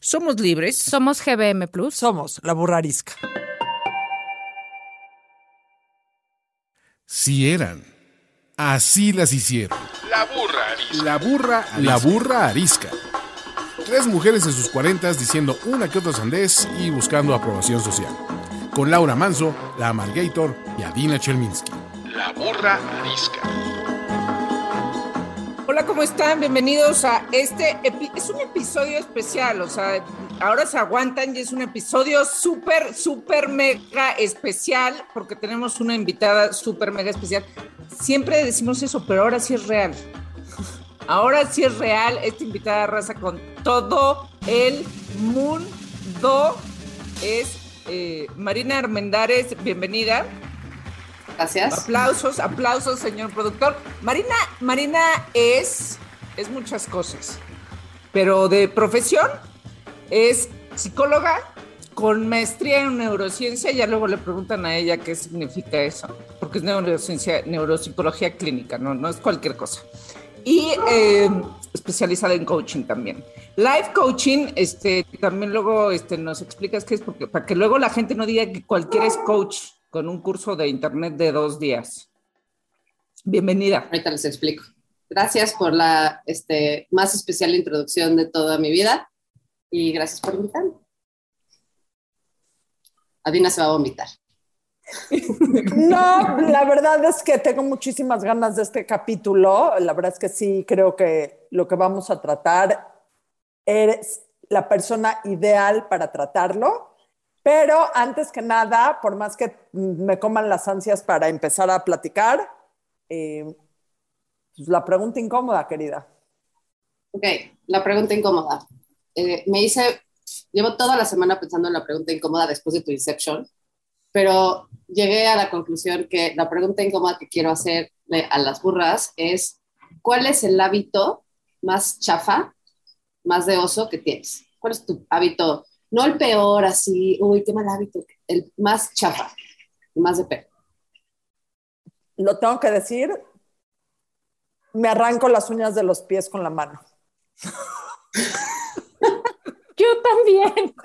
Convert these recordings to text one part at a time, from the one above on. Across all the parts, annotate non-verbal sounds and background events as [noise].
Somos libres. Somos GBM Plus. Somos la burra arisca. Si eran. Así las hicieron. La burra arisca. La burra, la burra arisca. Tres mujeres en sus cuarentas diciendo una que otra sandez y buscando aprobación social. Con Laura Manso, la Amalgator y Adina Chelminsky. La burra arisca. Hola, ¿cómo están? Bienvenidos a este. Es un episodio especial, o sea, ahora se aguantan y es un episodio súper, súper mega especial porque tenemos una invitada súper mega especial. Siempre decimos eso, pero ahora sí es real. [laughs] Ahora sí es real. Esta invitada raza con todo el mundo es eh, Marina Armendares. Bienvenida. Gracias. Aplausos, aplausos, señor productor. Marina, Marina es, es muchas cosas, pero de profesión es psicóloga con maestría en neurociencia. Ya luego le preguntan a ella qué significa eso, porque es neurociencia, neuropsicología clínica, no, no es cualquier cosa. Y eh, especializada en coaching también. Life coaching, este, también luego este, nos explicas qué es, porque para que luego la gente no diga que cualquiera es coach con un curso de internet de dos días. Bienvenida. Ahorita les explico. Gracias por la este, más especial introducción de toda mi vida y gracias por invitarme. Adina se va a vomitar. [laughs] No, la verdad es que tengo muchísimas ganas de este capítulo. La verdad es que sí, creo que lo que vamos a tratar eres la persona ideal para tratarlo. Pero antes que nada, por más que me coman las ansias para empezar a platicar, eh, pues la pregunta incómoda, querida. Ok, la pregunta incómoda. Eh, me hice, llevo toda la semana pensando en la pregunta incómoda después de tu Inception, pero llegué a la conclusión que la pregunta incómoda que quiero hacerle a las burras es, ¿cuál es el hábito más chafa, más de oso que tienes? ¿Cuál es tu hábito? No el peor, así, uy, qué mal hábito, el más chafa, el más de peor. Lo tengo que decir, me arranco las uñas de los pies con la mano. [laughs] Yo también. [laughs]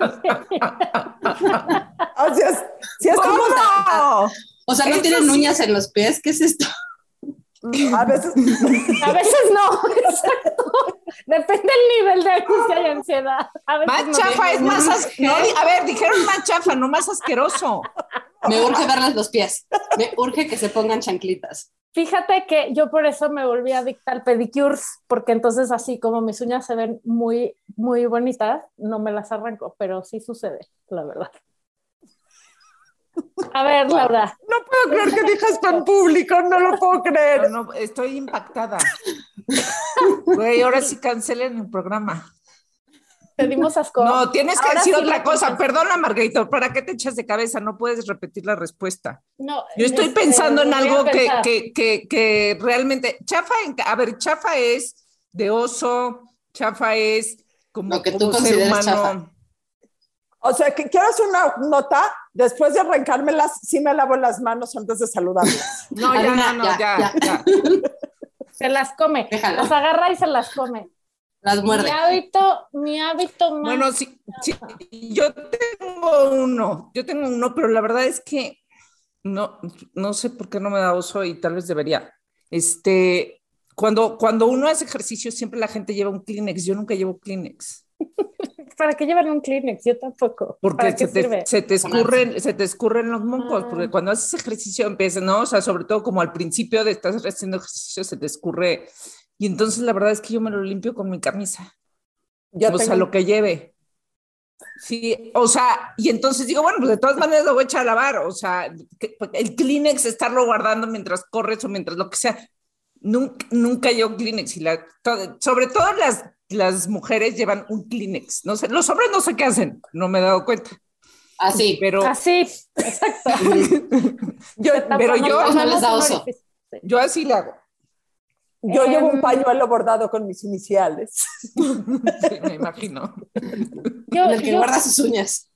o sea, si es como... O sea, ¿no tienen uñas en los pies? ¿Qué es esto? A veces. [laughs] [laughs] A veces no, exacto. Depende del nivel de angustia y ansiedad. más chafa es más asqueroso. a ver, dijeron más chafa, no más asqueroso. Me urge verles los pies. Me urge que se pongan chanclitas. Fíjate que yo por eso me volví adicta al pedicure, porque entonces así como mis uñas se ven muy, muy bonitas, no me las arranco, pero sí sucede, la verdad. A ver, Laura. No puedo creer que digas en público, no lo puedo creer. No, no, estoy impactada. Güey, ahora sí cancelen el programa. Te dimos asco. No, tienes que decir otra cosa. Perdona, Margarito, ¿para qué te echas de cabeza? No puedes repetir la respuesta. No. Yo estoy este, pensando en algo que, que, que, que, realmente. Chafa, a ver, chafa es de oso, chafa es como, Lo que tú ser humano. Chafa. O sea, que quiero hacer una nota, después de arrancármelas, sí me lavo las manos antes de saludarlas. [laughs] No, ya, no, no, ya, ya, [laughs] Se las come, las agarra y se las come. Las muerde. Mi hábito, mi hábito más. Bueno, sí, sí, yo tengo uno, yo tengo uno, pero la verdad es que no, no sé por qué no me da oso y tal vez debería. Este, cuando, cuando uno hace ejercicio, siempre la gente lleva un Kleenex. Yo nunca llevo Kleenex. [laughs] ¿Para qué llevar un Kleenex? Yo tampoco. Porque se te, se te, escurren, se te escurren los mocos, porque cuando haces ejercicio empieza, ¿no? O sea, sobre todo como al principio de estar haciendo ejercicio se te escurre. Y entonces la verdad es que yo me lo limpio con mi camisa. Ya o sea, lo que lleve. Sí, o sea, y entonces digo, bueno, pues de todas maneras lo voy a echar a lavar, o sea, el Kleenex estarlo guardando mientras corres o mientras lo que sea. Nunca, nunca yo Kleenex y la, sobre todo las las mujeres llevan un Kleenex. No sé, los hombres no sé qué hacen, no me he dado cuenta. Así. Pero, Así, exacto. [laughs] yo, pero yo, no les da oso. yo así le hago. Yo llevo un Em, pañuelo bordado con mis iniciales. [laughs] Sí, me imagino. Yo, el que yo- guarda sus uñas.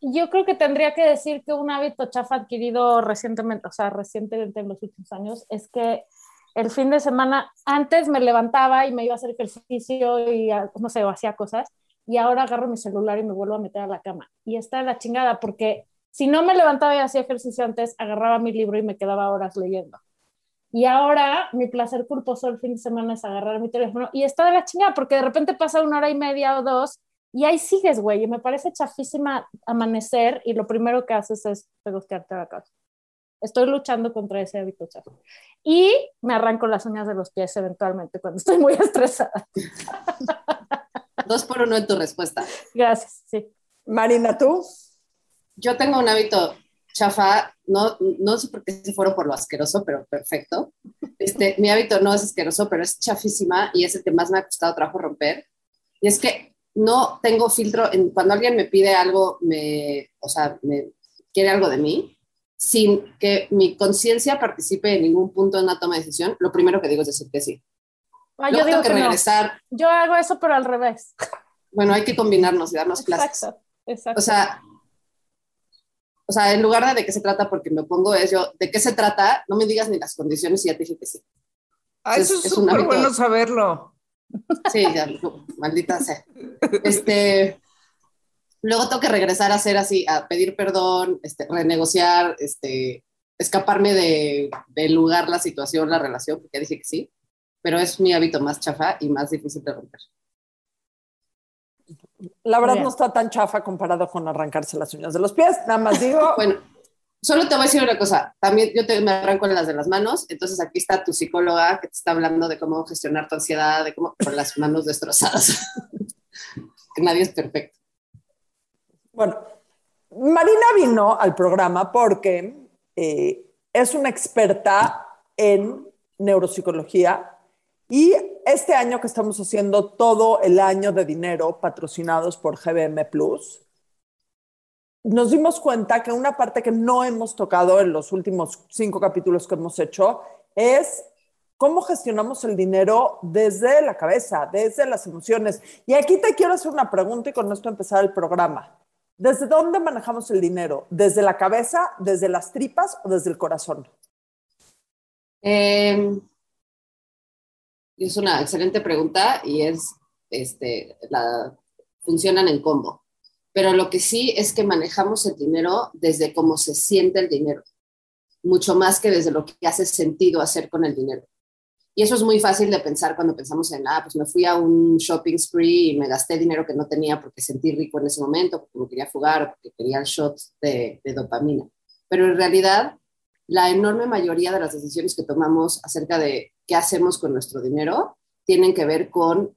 yo creo que tendría que decir que un hábito chafa adquirido recientemente, o sea, recientemente en los últimos años, es que el fin de semana, antes me levantaba y me iba a hacer ejercicio y, a- no sé, hacía cosas, y ahora agarro mi celular y me vuelvo a meter a la cama. Y está la chingada, porque si no me levantaba y hacía ejercicio antes, agarraba mi libro y me quedaba horas leyendo. Y ahora mi placer culposo el fin de semana es agarrar mi teléfono y está de la chingada, porque de repente pasa una hora y media o dos y ahí sigues, güey. Y me parece chafísima amanecer y lo primero que haces es pegostearte a la casa. Estoy luchando contra ese hábito chafa. Y me arranco las uñas de los pies eventualmente cuando estoy muy [laughs] estresada. Dos por uno en tu respuesta. Gracias, sí. Marina, ¿tú? Yo tengo un hábito chafa, no, no sé por qué se fueron por lo asqueroso, pero perfecto. Este, mi hábito no es asqueroso, pero es chafísima y es el que más me ha costado trabajo romper. Y es que no tengo filtro en cuando alguien me pide algo, me, o sea, me quiere algo de mí, sin que mi conciencia participe en ningún punto en una toma de decisión, lo primero que digo es decir que sí. Ah, yo digo tengo que, que no. regresar. Yo hago eso, pero al revés. Bueno, hay que combinarnos y darnos clases. Exacto, exacto. O sea, o sea, en lugar de de qué se trata, porque me pongo es yo, ¿de qué se trata? No me digas ni las condiciones y ya te dije que sí. Ah, Es- eso es súper bueno saberlo. Sí, ya, maldita sea. [laughs] Este, luego tengo que regresar a hacer así, a pedir perdón, este, renegociar, este, escaparme de, del lugar, la situación, la relación, porque ya dije que sí, pero es mi hábito más chafa y más difícil de romper. La verdad Bien. no está tan chafa comparado con arrancarse las uñas de los pies. Nada más digo, [laughs] Bueno, solo te voy a decir una cosa. También yo te, me arranco las de las manos. Entonces aquí está tu psicóloga que te está hablando de cómo gestionar tu ansiedad, de cómo con las manos destrozadas. [laughs] que nadie es perfecto. Bueno, Marina vino al programa porque eh, es una experta en neuropsicología y este año que estamos haciendo todo el año de dinero patrocinados por GBM Plus, nos dimos cuenta que una parte que no hemos tocado en los últimos cinco capítulos que hemos hecho es cómo gestionamos el dinero desde la cabeza, desde las emociones. Y aquí te quiero hacer una pregunta y con esto empezar el programa. ¿Desde dónde manejamos el dinero? ¿Desde la cabeza, desde las tripas o desde el corazón? Eh, es una excelente pregunta y es, este, funcionan en combo. Pero lo que sí es que manejamos el dinero desde cómo se siente el dinero, mucho más que desde lo que hace sentido hacer con el dinero. Y eso es muy fácil de pensar cuando pensamos en, ah, pues me fui a un shopping spree y me gasté dinero que no tenía porque sentí rico en ese momento, porque me quería fugar porque quería el shot de, de dopamina. Pero en realidad, la enorme mayoría de las decisiones que tomamos acerca de qué hacemos con nuestro dinero tienen que ver con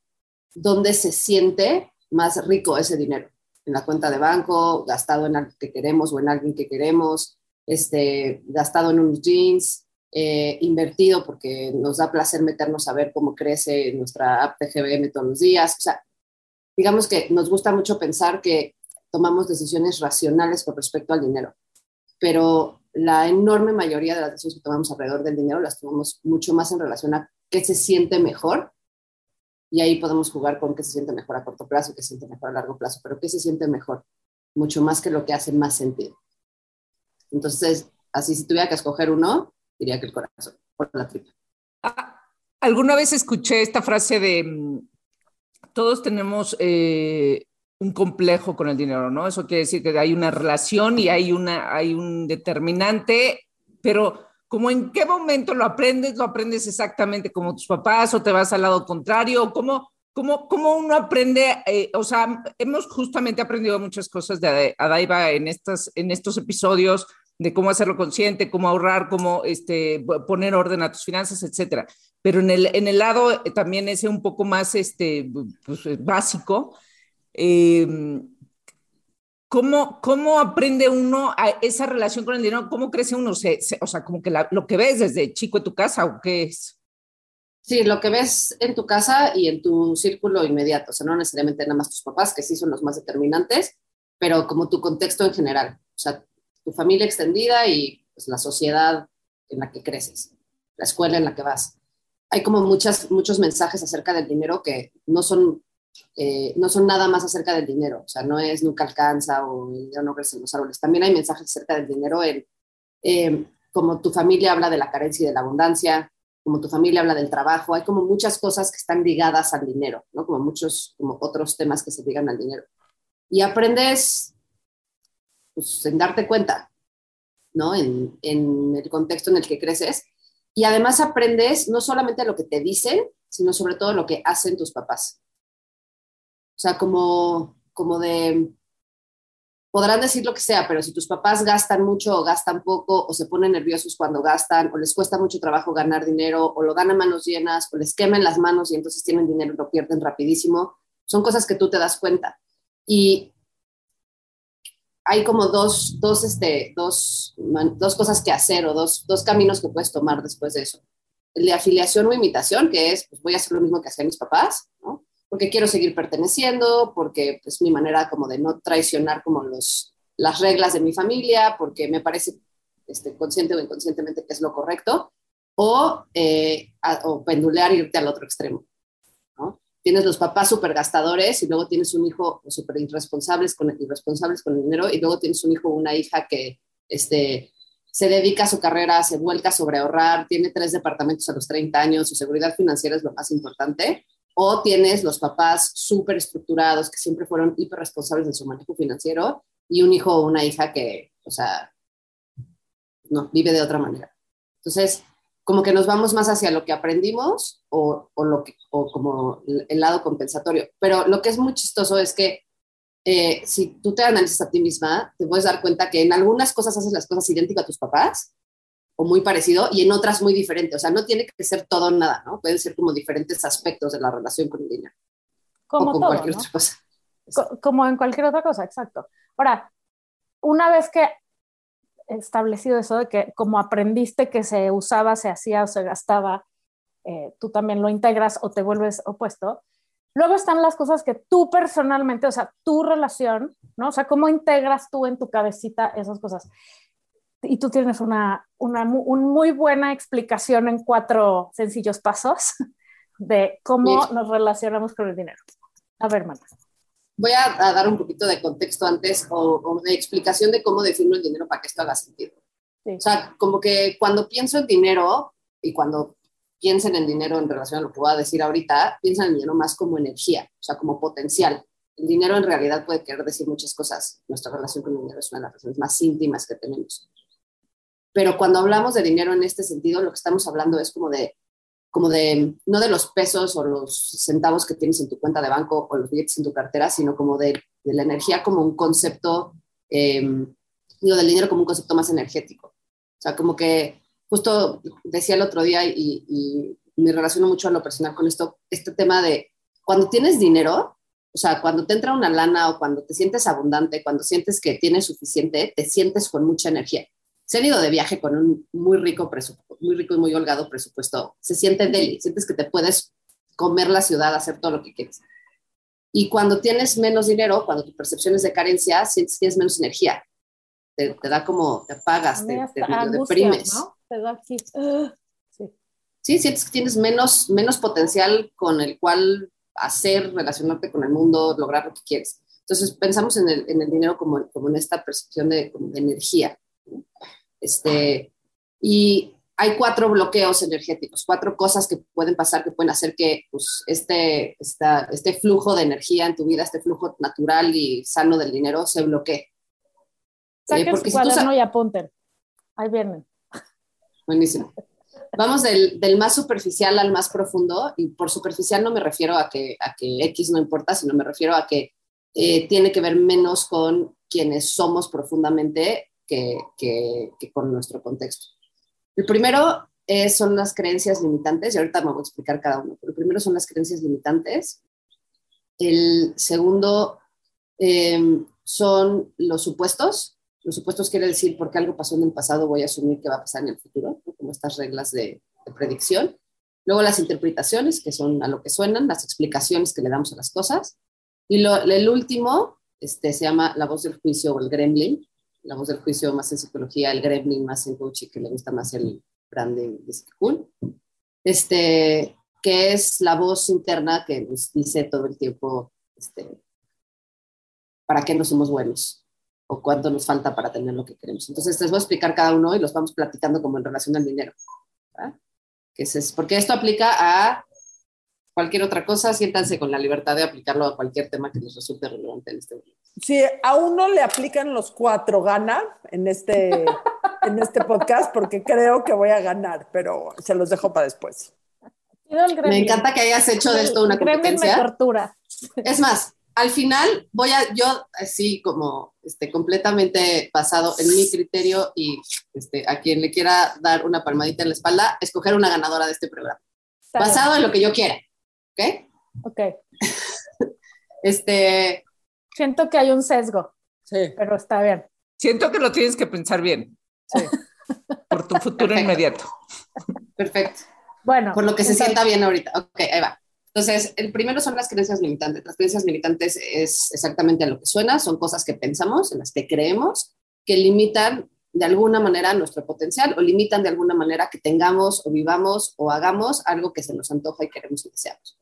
dónde se siente más rico ese dinero. En la cuenta de banco, gastado en algo que queremos o en alguien que queremos, este, gastado en unos jeans, eh, invertido porque nos da placer meternos a ver cómo crece nuestra app de GBM todos los días. O sea, digamos que nos gusta mucho pensar que tomamos decisiones racionales con respecto al dinero, pero la enorme mayoría de las decisiones que tomamos alrededor del dinero las tomamos mucho más en relación a qué se siente mejor y ahí podemos jugar con qué se siente mejor a corto plazo, qué se siente mejor a largo plazo, pero qué se siente mejor, mucho más que lo que hace más sentido. Entonces, así si tuviera que escoger uno, diría que el corazón, por la tripa. Ah, Alguna vez escuché esta frase de mm, todos tenemos eh, un complejo con el dinero, ¿no? Eso quiere decir que hay una relación y hay, una, hay un determinante, pero como en qué momento lo aprendes, lo aprendes exactamente como tus papás o te vas al lado contrario, cómo, cómo, cómo uno aprende, eh, o sea, hemos justamente aprendido muchas cosas de Adaiva en, estas, en estos episodios de cómo hacerlo consciente, cómo ahorrar, cómo este, poner orden a tus finanzas, etcétera. Pero en el, en el lado también ese un poco más este, pues, básico, eh, ¿cómo, ¿cómo aprende uno a esa relación con el dinero? ¿Cómo crece uno? Se, se, o sea, como que lo que ves desde chico en tu casa, ¿o qué es? Sí, lo que ves en tu casa y en tu círculo inmediato, o sea, no necesariamente nada más tus papás, que sí son los más determinantes, pero como tu contexto en general, o sea, tu familia extendida y pues, la sociedad en la que creces, la escuela en la que vas. Hay como muchas, muchos mensajes acerca del dinero que no son, eh, no son nada más acerca del dinero, o sea, no es nunca alcanza o ya no crece en los árboles. También hay mensajes acerca del dinero en, eh, como tu familia habla de la carencia y de la abundancia, como tu familia habla del trabajo, hay como muchas cosas que están ligadas al dinero, ¿no? Como muchos, como otros temas que se ligan al dinero. Y aprendes, pues, en darte cuenta, ¿no? En, el contexto en el que creces. Y además aprendes no solamente lo que te dicen, sino sobre todo lo que hacen tus papás. O sea, como, como de, podrán decir lo que sea, pero si tus papás gastan mucho o gastan poco, o se ponen nerviosos cuando gastan, o les cuesta mucho trabajo ganar dinero, o lo dan a manos llenas, o les quemen las manos y entonces tienen dinero y lo pierden rapidísimo, son cosas que tú te das cuenta. Y hay como dos, dos, este, dos, dos cosas que hacer o dos, dos caminos que puedes tomar después de eso. El de afiliación o imitación, que es, pues voy a hacer lo mismo que hacían mis papás, ¿no? porque quiero seguir perteneciendo, porque es pues, mi manera como de no traicionar como los, las reglas de mi familia, porque me parece este, consciente o inconscientemente que es lo correcto, o, eh, o pendulear e irte al otro extremo. Tienes los papás súper gastadores y luego tienes un hijo súper irresponsables con, irresponsables con el dinero y luego tienes un hijo o una hija que este, se dedica a su carrera, se vuelca sobre ahorrar, tiene tres departamentos a los 30 años, su seguridad financiera es lo más importante o tienes los papás súper estructurados que siempre fueron hiper responsables de su manejo financiero y un hijo o una hija que, o sea, no, vive de otra manera. Entonces, como que nos vamos más hacia lo que aprendimos o, o lo que, o como el lado compensatorio. Pero lo que es muy chistoso es que eh, si tú te analizas a ti misma, te puedes dar cuenta que en algunas cosas haces las cosas idénticas a tus papás o muy parecido y en otras muy diferente. O sea, no tiene que ser todo nada, ¿no? Pueden ser como diferentes aspectos de la relación con el dinero. Como o con todo, cualquier ¿no? otra cosa. Co- como en cualquier otra cosa, exacto. Ahora, una vez que establecido eso de que como aprendiste que se usaba, se hacía o se gastaba, eh, tú también lo integras o te vuelves opuesto. Luego están las cosas que tú personalmente, o sea, tu relación, ¿no? O sea, cómo integras tú en tu cabecita esas cosas. Y tú tienes una, una un muy buena explicación en cuatro sencillos pasos [laughs] de cómo Sí. nos relacionamos con el dinero. A ver, Marta. Voy a, a dar un poquito de contexto antes o, o de explicación de cómo defino el dinero para que esto haga sentido. Sí. O sea, como que cuando pienso en dinero y cuando piensen en dinero en relación a lo que voy a decir ahorita, piensan en dinero más como energía, o sea, como potencial. El dinero en realidad puede querer decir muchas cosas. Nuestra relación con el dinero es una de las relaciones más íntimas que tenemos. Pero cuando hablamos de dinero en este sentido, lo que estamos hablando es como de, como de, no de los pesos o los centavos que tienes en tu cuenta de banco o los billetes en tu cartera, sino como de, la energía como un concepto, eh, digo, del dinero como un concepto más energético. O sea, como que justo decía el otro día y, y me relaciono mucho a lo personal con esto, este tema de cuando tienes dinero, o sea, cuando te entra una lana o cuando te sientes abundante, cuando sientes que tienes suficiente, te sientes con mucha energía. Se han ido de viaje con un muy rico, presupuesto, muy rico y muy holgado presupuesto. Se siente deli, sientes que te puedes comer la ciudad, hacer todo lo que quieres. Y cuando tienes menos dinero, cuando tu percepción es de carencia, sientes que tienes menos energía. Te, te da como, te apagas, te, te, te deprimes. ¿no? Te da aquí. sí. Sí, sientes que tienes menos, menos potencial con el cual hacer, relacionarte con el mundo, lograr lo que quieres. Entonces pensamos en el, en el dinero como, como en esta percepción de, como de energía. Este, y hay cuatro bloqueos energéticos, cuatro cosas que pueden pasar que pueden hacer que pues, este, esta, este flujo de energía en tu vida, este flujo natural y sano del dinero se bloquee. Saquen Eh, porque su si cuaderno y apunten. Ahí vienen. Buenísimo. Vamos del, del más superficial al más profundo, y por superficial no me refiero a que, a que X no importa, sino me refiero a que eh, tiene que ver menos con quienes somos profundamente que, con nuestro contexto. El primero eh, son las creencias limitantes, y ahorita me voy a explicar cada uno, pero el primero son las creencias limitantes. El segundo eh, son los supuestos. Los supuestos quiere decir porque algo pasó en el pasado, voy a asumir que va a pasar en el futuro, como estas reglas de, de predicción. Luego las interpretaciones, que son a lo que suenan, las explicaciones que le damos a las cosas. Y lo, el último este, se llama la voz del juicio o el gremlin. La voz del juicio más en psicología, el gremlin más en coaching, que le gusta más el branding, dice cool. Este, que es la voz interna que nos dice todo el tiempo este, para qué no somos buenos o cuánto nos falta para tener lo que queremos. Entonces, les voy a explicar cada uno y los vamos platicando como en relación al dinero. Que es, porque esto aplica a cualquier otra cosa, siéntanse con la libertad de aplicarlo a cualquier tema que les resulte relevante en este momento. Si a uno le aplican los cuatro, gana en este, [laughs] en este podcast porque creo que voy a ganar, pero se los dejo para después. Me encanta que hayas hecho de esto una competencia. Tortura. Es más, al final voy a, yo así como este, completamente basado en mi criterio y este, a quien le quiera dar una palmadita en la espalda, escoger una ganadora de este programa. basado en lo que yo quiera. ¿Ok? Ok. [laughs] este. Siento que hay un sesgo. Sí. Pero está bien. Siento que lo tienes que pensar bien. Sí. [laughs] Por tu futuro inmediato. Perfecto. Bueno. Por lo que se sienta bien ahorita. Ok, ahí va. Entonces, el primero son las creencias limitantes. Las creencias limitantes es exactamente a lo que suena, son cosas que pensamos, en las que creemos, que limitan de alguna manera nuestro potencial o limitan de alguna manera que tengamos o vivamos o hagamos algo que se nos antoja y queremos y deseamos.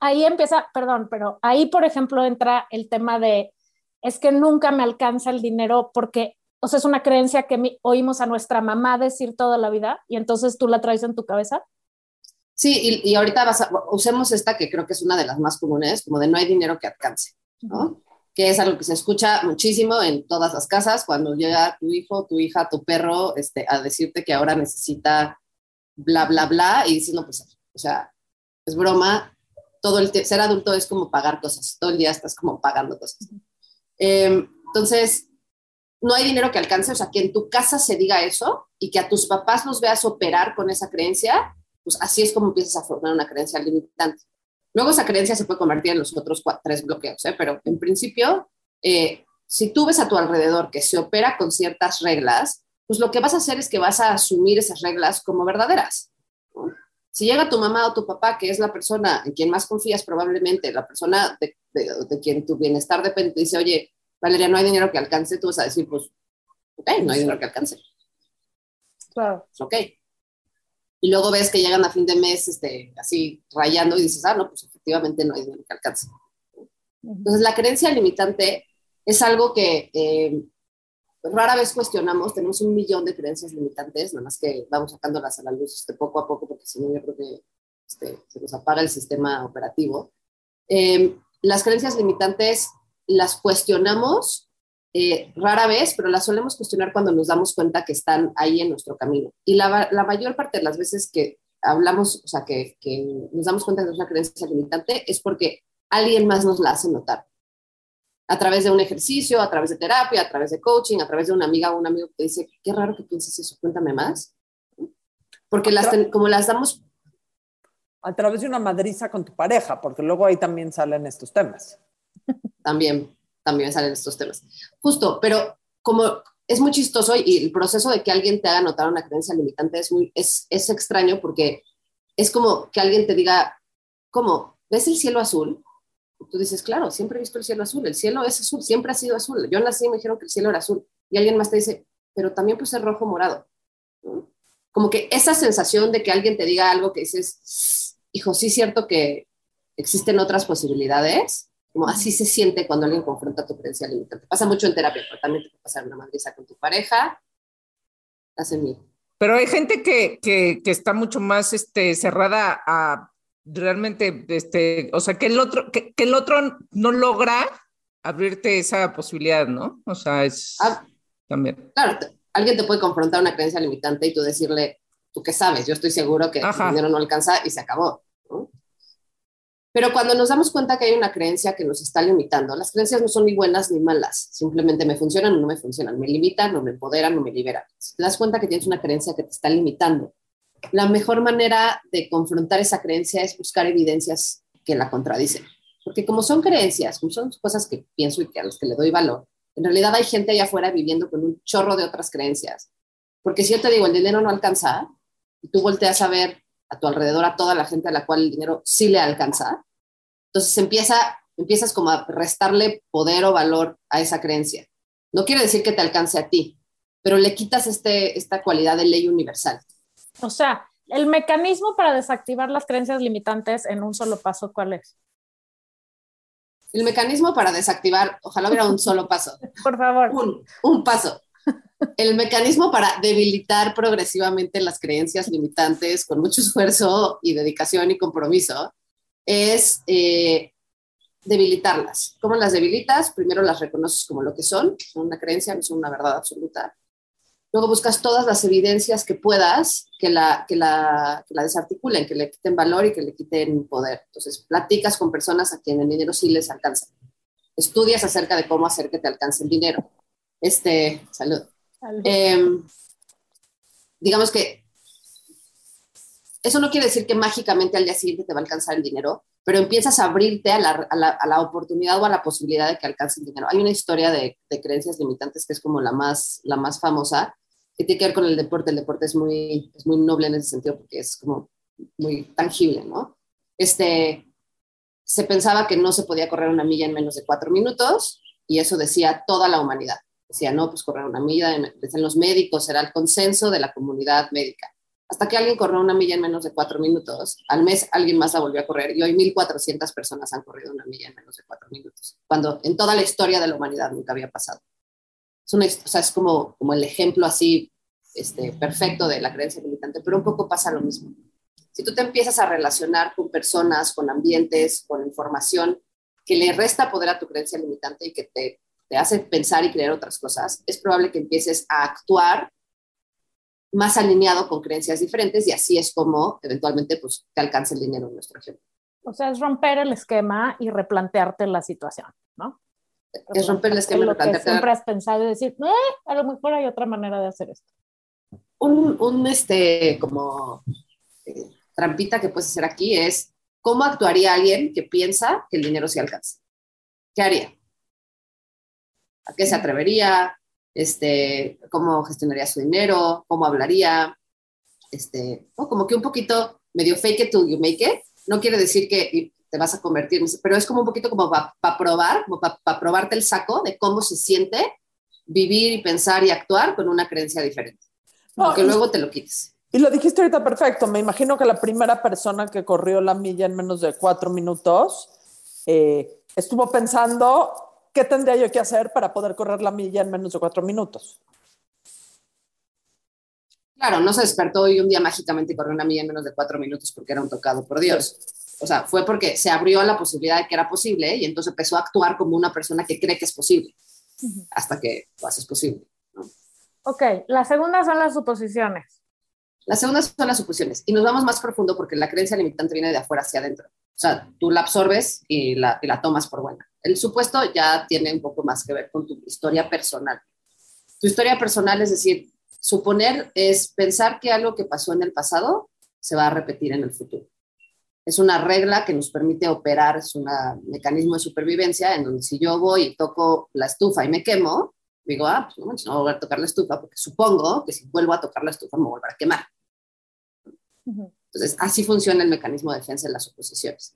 Ahí empieza, perdón, pero ahí, por ejemplo, entra el tema de, es que nunca me alcanza el dinero porque, o sea, es una creencia que oímos a nuestra mamá decir toda la vida y entonces tú la traes en tu cabeza. Sí, y, ahorita usemos esta que creo que es una de las más comunes, como de no hay dinero que alcance, ¿no? Que es algo que se escucha muchísimo en todas las casas cuando llega tu hijo, tu hija, tu perro este, a decirte que ahora necesita bla, bla, bla, y dices, no, pues, o sea, es broma, todo el ser adulto es como pagar cosas, todo el día estás como pagando cosas. Em, entonces, no hay dinero que alcance, o sea, que en tu casa se diga eso y que a tus papás los veas operar con esa creencia, pues así es como empiezas a formar una creencia limitante. Luego esa creencia se puede convertir en los otros tres bloqueos, ¿eh? pero en principio, eh, si tú ves a tu alrededor que se opera con ciertas reglas, pues lo que vas a hacer es que vas a asumir esas reglas como verdaderas. Si llega tu mamá o tu papá, que es la persona en quien más confías probablemente, la persona de, de, quien tu bienestar depende, dice, oye, Valeria, no hay dinero que alcance, tú vas a decir, pues, ok, no hay dinero que alcance. Claro. Ok, y luego ves que llegan a fin de mes este, así rayando y dices, ah, no, pues efectivamente no hay dinero que alcance. Entonces, la creencia limitante es algo que eh, rara vez cuestionamos. Tenemos un millón de creencias limitantes, nada más que vamos sacándolas a la luz este, poco a poco, porque si no, yo creo que este, se nos apaga el sistema operativo. Eh, las creencias limitantes las cuestionamos eh, rara vez, pero la solemos cuestionar cuando nos damos cuenta que están ahí en nuestro camino. Y la, mayor parte de las veces que hablamos, o sea, que, que, nos damos cuenta de una creencia limitante es porque alguien más nos la hace notar. A través de un ejercicio, a través de terapia, a través de coaching, a través de una amiga o un amigo que te dice, qué raro que pienses eso, cuéntame más. Porque las como las damos... A través de una madriza con tu pareja, porque luego ahí también salen estos temas. También, también salen estos temas. Justo, pero como es muy chistoso y el proceso de que alguien te haga notar una creencia limitante es, muy, es, es extraño porque es como que alguien te diga, ¿cómo? ¿Ves el cielo azul? Tú dices, claro, siempre he visto el cielo azul, el cielo es azul, siempre ha sido azul. Yo nací y me dijeron que el cielo era azul. Y alguien más te dice, pero también puede ser rojo morado. Como que esa sensación de que alguien te diga algo que dices, hijo, sí es cierto que existen otras posibilidades, como así se siente cuando alguien confronta tu creencia limitante. Pasa mucho en terapia, pero también te puede pasar una madriza con tu pareja. Hacen mí. Pero hay gente que, que, que, está mucho más este, cerrada a realmente, este, o sea, que el otro, que, que el otro no logra abrirte esa posibilidad, ¿no? O sea, es ah, también. Claro, alguien te puede confrontar una creencia limitante y tú decirle, tú qué sabes, yo estoy seguro que el dinero no alcanza y se acabó. ¿no? Pero cuando nos damos cuenta que hay una creencia que nos está limitando, las creencias no son ni buenas ni malas, simplemente me funcionan o no me funcionan, me limitan o me empoderan o me liberan. Si te das cuenta que tienes una creencia que te está limitando, la mejor manera de confrontar esa creencia es buscar evidencias que la contradicen. Porque como son creencias, como son cosas que pienso y que a las que le doy valor, en realidad hay gente allá afuera viviendo con un chorro de otras creencias. Porque si yo te digo, el dinero no alcanza, y tú volteas a ver a tu alrededor, a toda la gente a la cual el dinero sí le alcanza, entonces empieza, empiezas como a restarle poder o valor a esa creencia. No quiere decir que te alcance a ti, pero le quitas este, esta cualidad de ley universal. O sea, el mecanismo para desactivar las creencias limitantes en un solo paso, ¿cuál es? El mecanismo para desactivar, ojalá hubiera un solo paso. [laughs] Por favor. Un, un paso. El mecanismo para debilitar progresivamente las creencias limitantes con mucho esfuerzo y dedicación y compromiso es eh, debilitarlas. ¿Cómo las debilitas? Primero las reconoces como lo que son, son una creencia, no son una verdad absoluta. Luego buscas todas las evidencias que puedas que la, que, la, que la desarticulen, que le quiten valor y que le quiten poder. Entonces, platicas con personas a quien el dinero sí les alcanza. Estudias acerca de cómo hacer que te alcance el dinero. Este, salud. Eh, digamos que eso no quiere decir que mágicamente al día siguiente te va a alcanzar el dinero, pero empiezas a abrirte a la, a la, a la oportunidad o a la posibilidad de que alcance el dinero. Hay una historia de, de, creencias limitantes que es como la más, la más famosa, que tiene que ver con el deporte. El deporte es muy, es muy noble en ese sentido porque es como muy tangible, ¿no? Este, se pensaba que no se podía correr una milla en menos de cuatro minutos y eso decía toda la humanidad. Decía, no, pues correr una milla, decían los médicos, era el consenso de la comunidad médica hasta que alguien corrió una milla en menos de cuatro minutos. Al mes alguien más la volvió a correr y hoy 1.400 personas han corrido una milla en menos de cuatro minutos, cuando en toda la historia de la humanidad nunca había pasado. Es, una, o sea, es como, como el ejemplo así este, perfecto de la creencia limitante, pero un poco pasa lo mismo. Si tú te empiezas a relacionar con personas, con ambientes, con información que le resta poder a tu creencia limitante y que te, te hace pensar y creer otras cosas, es probable que empieces a actuar más alineado con creencias diferentes y así es como eventualmente pues, te alcanza el dinero en nuestro ejemplo. O sea, es romper el esquema y replantearte la situación, ¿no? Es romper el esquema y replantearte. siempre has pensado y decir, eh, a lo mejor hay otra manera de hacer esto. Un, un este, como eh, trampita que puedes hacer aquí es, ¿cómo actuaría alguien que piensa que el dinero se alcanza? ¿Qué haría? ¿A qué se atrevería? Este, cómo gestionaría su dinero, cómo hablaría, este, ¿no? como que un poquito medio fake it till you make it. No quiere decir que te vas a convertir, pero es como un poquito como para pa probar, como para pa probarte el saco de cómo se siente vivir y pensar y actuar con una creencia diferente. Porque no, luego te lo quites. Y lo dijiste ahorita perfecto. Me imagino que la primera persona que corrió la milla en menos de cuatro minutos eh, estuvo pensando ¿qué tendría yo que hacer para poder correr la milla en menos de cuatro minutos? Claro, no se despertó y un día mágicamente corrió una milla en menos de cuatro minutos porque era un tocado por Dios. O sea, fue porque se abrió a la posibilidad de que era posible y entonces empezó a actuar como una persona que cree que es posible, uh -huh. hasta que lo haces posible. ¿no? Ok, la segunda son las suposiciones. La segunda son las suposiciones y nos vamos más profundo porque la creencia limitante viene de afuera hacia adentro. O sea, tú la absorbes y la, y la tomas por buena. El supuesto ya tiene un poco más que ver con tu historia personal. Tu historia personal, es decir, suponer es pensar que algo que pasó en el pasado se va a repetir en el futuro. Es una regla que nos permite operar, es un mecanismo de supervivencia en donde si yo voy y toco la estufa y me quemo, digo, ah, pues no, no voy a volver a tocar la estufa porque supongo que si vuelvo a tocar la estufa me volverá a quemar. Uh -huh. Entonces, así funciona el mecanismo de defensa de las suposiciones.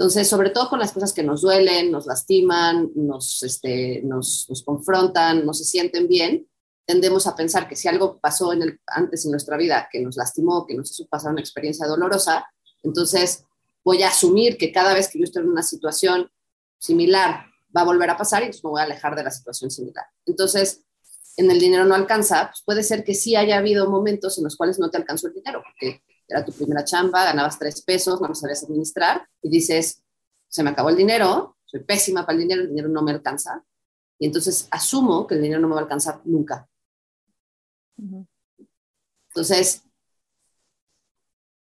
Entonces, sobre todo con las cosas que nos duelen, nos lastiman, nos, este, nos, nos confrontan, no se sienten bien, tendemos a pensar que si algo pasó en el, antes en nuestra vida que nos lastimó, que nos hizo pasar una experiencia dolorosa, entonces voy a asumir que cada vez que yo estoy en una situación similar va a volver a pasar y entonces me voy a alejar de la situación similar. Entonces, en el dinero no alcanza, pues puede ser que sí haya habido momentos en los cuales no te alcanzó el dinero, era tu primera chamba, ganabas tres pesos, no lo sabías administrar y dices, se me acabó el dinero, soy pésima para el dinero, el dinero no me alcanza. Y entonces asumo que el dinero no me va a alcanzar nunca. Uh -huh. Entonces,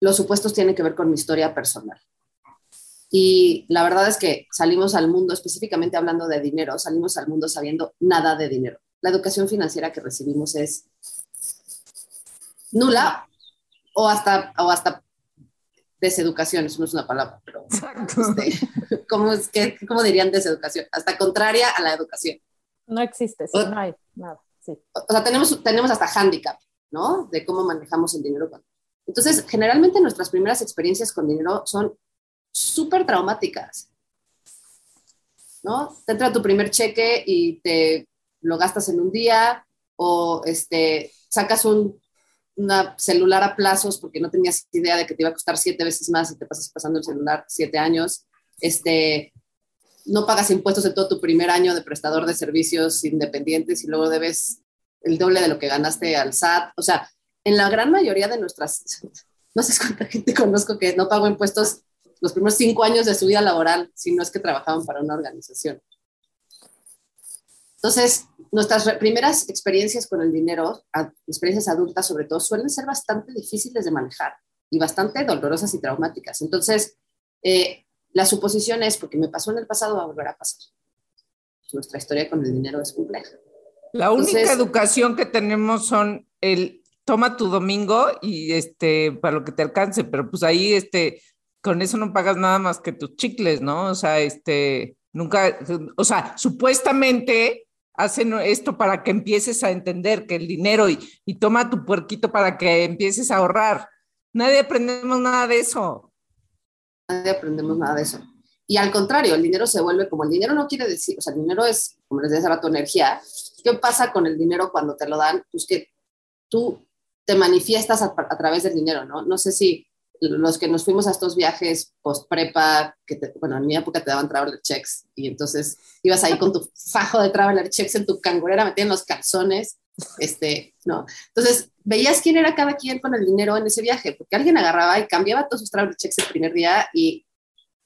los supuestos tienen que ver con mi historia personal. Y la verdad es que salimos al mundo, específicamente hablando de dinero, salimos al mundo sabiendo nada de dinero. La educación financiera que recibimos es nula o hasta, o hasta deseducación, eso no es una palabra, pero este, [laughs] ¿cómo, es que, ¿cómo dirían deseducación? Hasta contraria a la educación. No existe, sí, o, no hay nada. Sí. O sea, tenemos, tenemos hasta handicap, ¿no? De cómo manejamos el dinero. Entonces, generalmente nuestras primeras experiencias con dinero son súper traumáticas. ¿No? Te entra tu primer cheque y te lo gastas en un día o este, sacas un una celular a plazos porque no tenías idea de que te iba a costar siete veces más y te pasas pasando el celular siete años. Este, no pagas impuestos en todo tu primer año de prestador de servicios independientes y luego debes el doble de lo que ganaste al SAT. O sea, en la gran mayoría de nuestras, no sé cuánta gente conozco que no pagó impuestos los primeros cinco años de su vida laboral, si no es que trabajaban para una organización. Entonces, nuestras primeras experiencias con el dinero, experiencias adultas sobre todo, suelen ser bastante difíciles de manejar y bastante dolorosas y traumáticas. Entonces, eh, la suposición es, porque me pasó en el pasado, va a volver a pasar. Nuestra historia con el dinero es compleja. La única educación que tenemos son el toma tu domingo y este para lo que te alcance, pero pues ahí este con eso no pagas nada más que tus chicles, ¿no? O sea, este nunca, o sea, supuestamente hacen esto para que empieces a entender que el dinero y, y, toma tu puerquito para que empieces a ahorrar. Nadie aprendemos nada de eso. Nadie aprendemos nada de eso. Y al contrario, el dinero se vuelve como el dinero no quiere decir, o sea, el dinero es, como les decía tu energía. ¿Qué pasa con el dinero cuando te lo dan? Pues que tú te manifiestas a, a través del dinero, ¿no? No sé si los que nos fuimos a estos viajes post prepa, que bueno, en mi época te daban traveler checks y entonces ibas ahí con tu fajo de traveler checks en tu cangurera, metían los calzones, este, ¿no? Entonces veías quién era cada quien con el dinero en ese viaje, porque alguien agarraba y cambiaba todos sus traveler checks el primer día y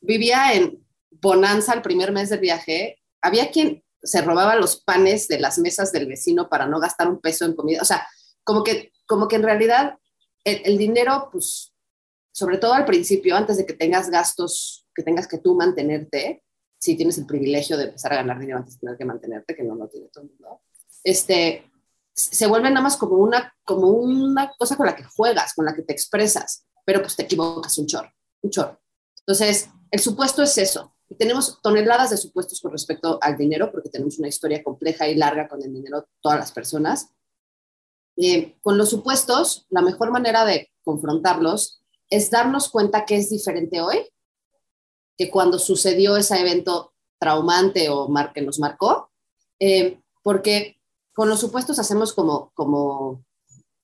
vivía en bonanza el primer mes del viaje. Había quien se robaba los panes de las mesas del vecino para no gastar un peso en comida, o sea, como que, como que en realidad el dinero, pues sobre todo al principio, antes de que tengas gastos que tengas que tú mantenerte, si tienes el privilegio de empezar a ganar dinero antes de tener que mantenerte, que no lo tiene todo el mundo, este, se vuelve nada más como una, como una cosa con la que juegas, con la que te expresas, pero pues te equivocas un chorro, un chorro. Entonces, el supuesto es eso. Y tenemos toneladas de supuestos con respecto al dinero, porque tenemos una historia compleja y larga con el dinero todas las personas. Eh, con los supuestos, la mejor manera de confrontarlos es darnos cuenta que es diferente hoy que cuando sucedió ese evento traumante o mar que nos marcó, eh, porque con los supuestos hacemos como, como,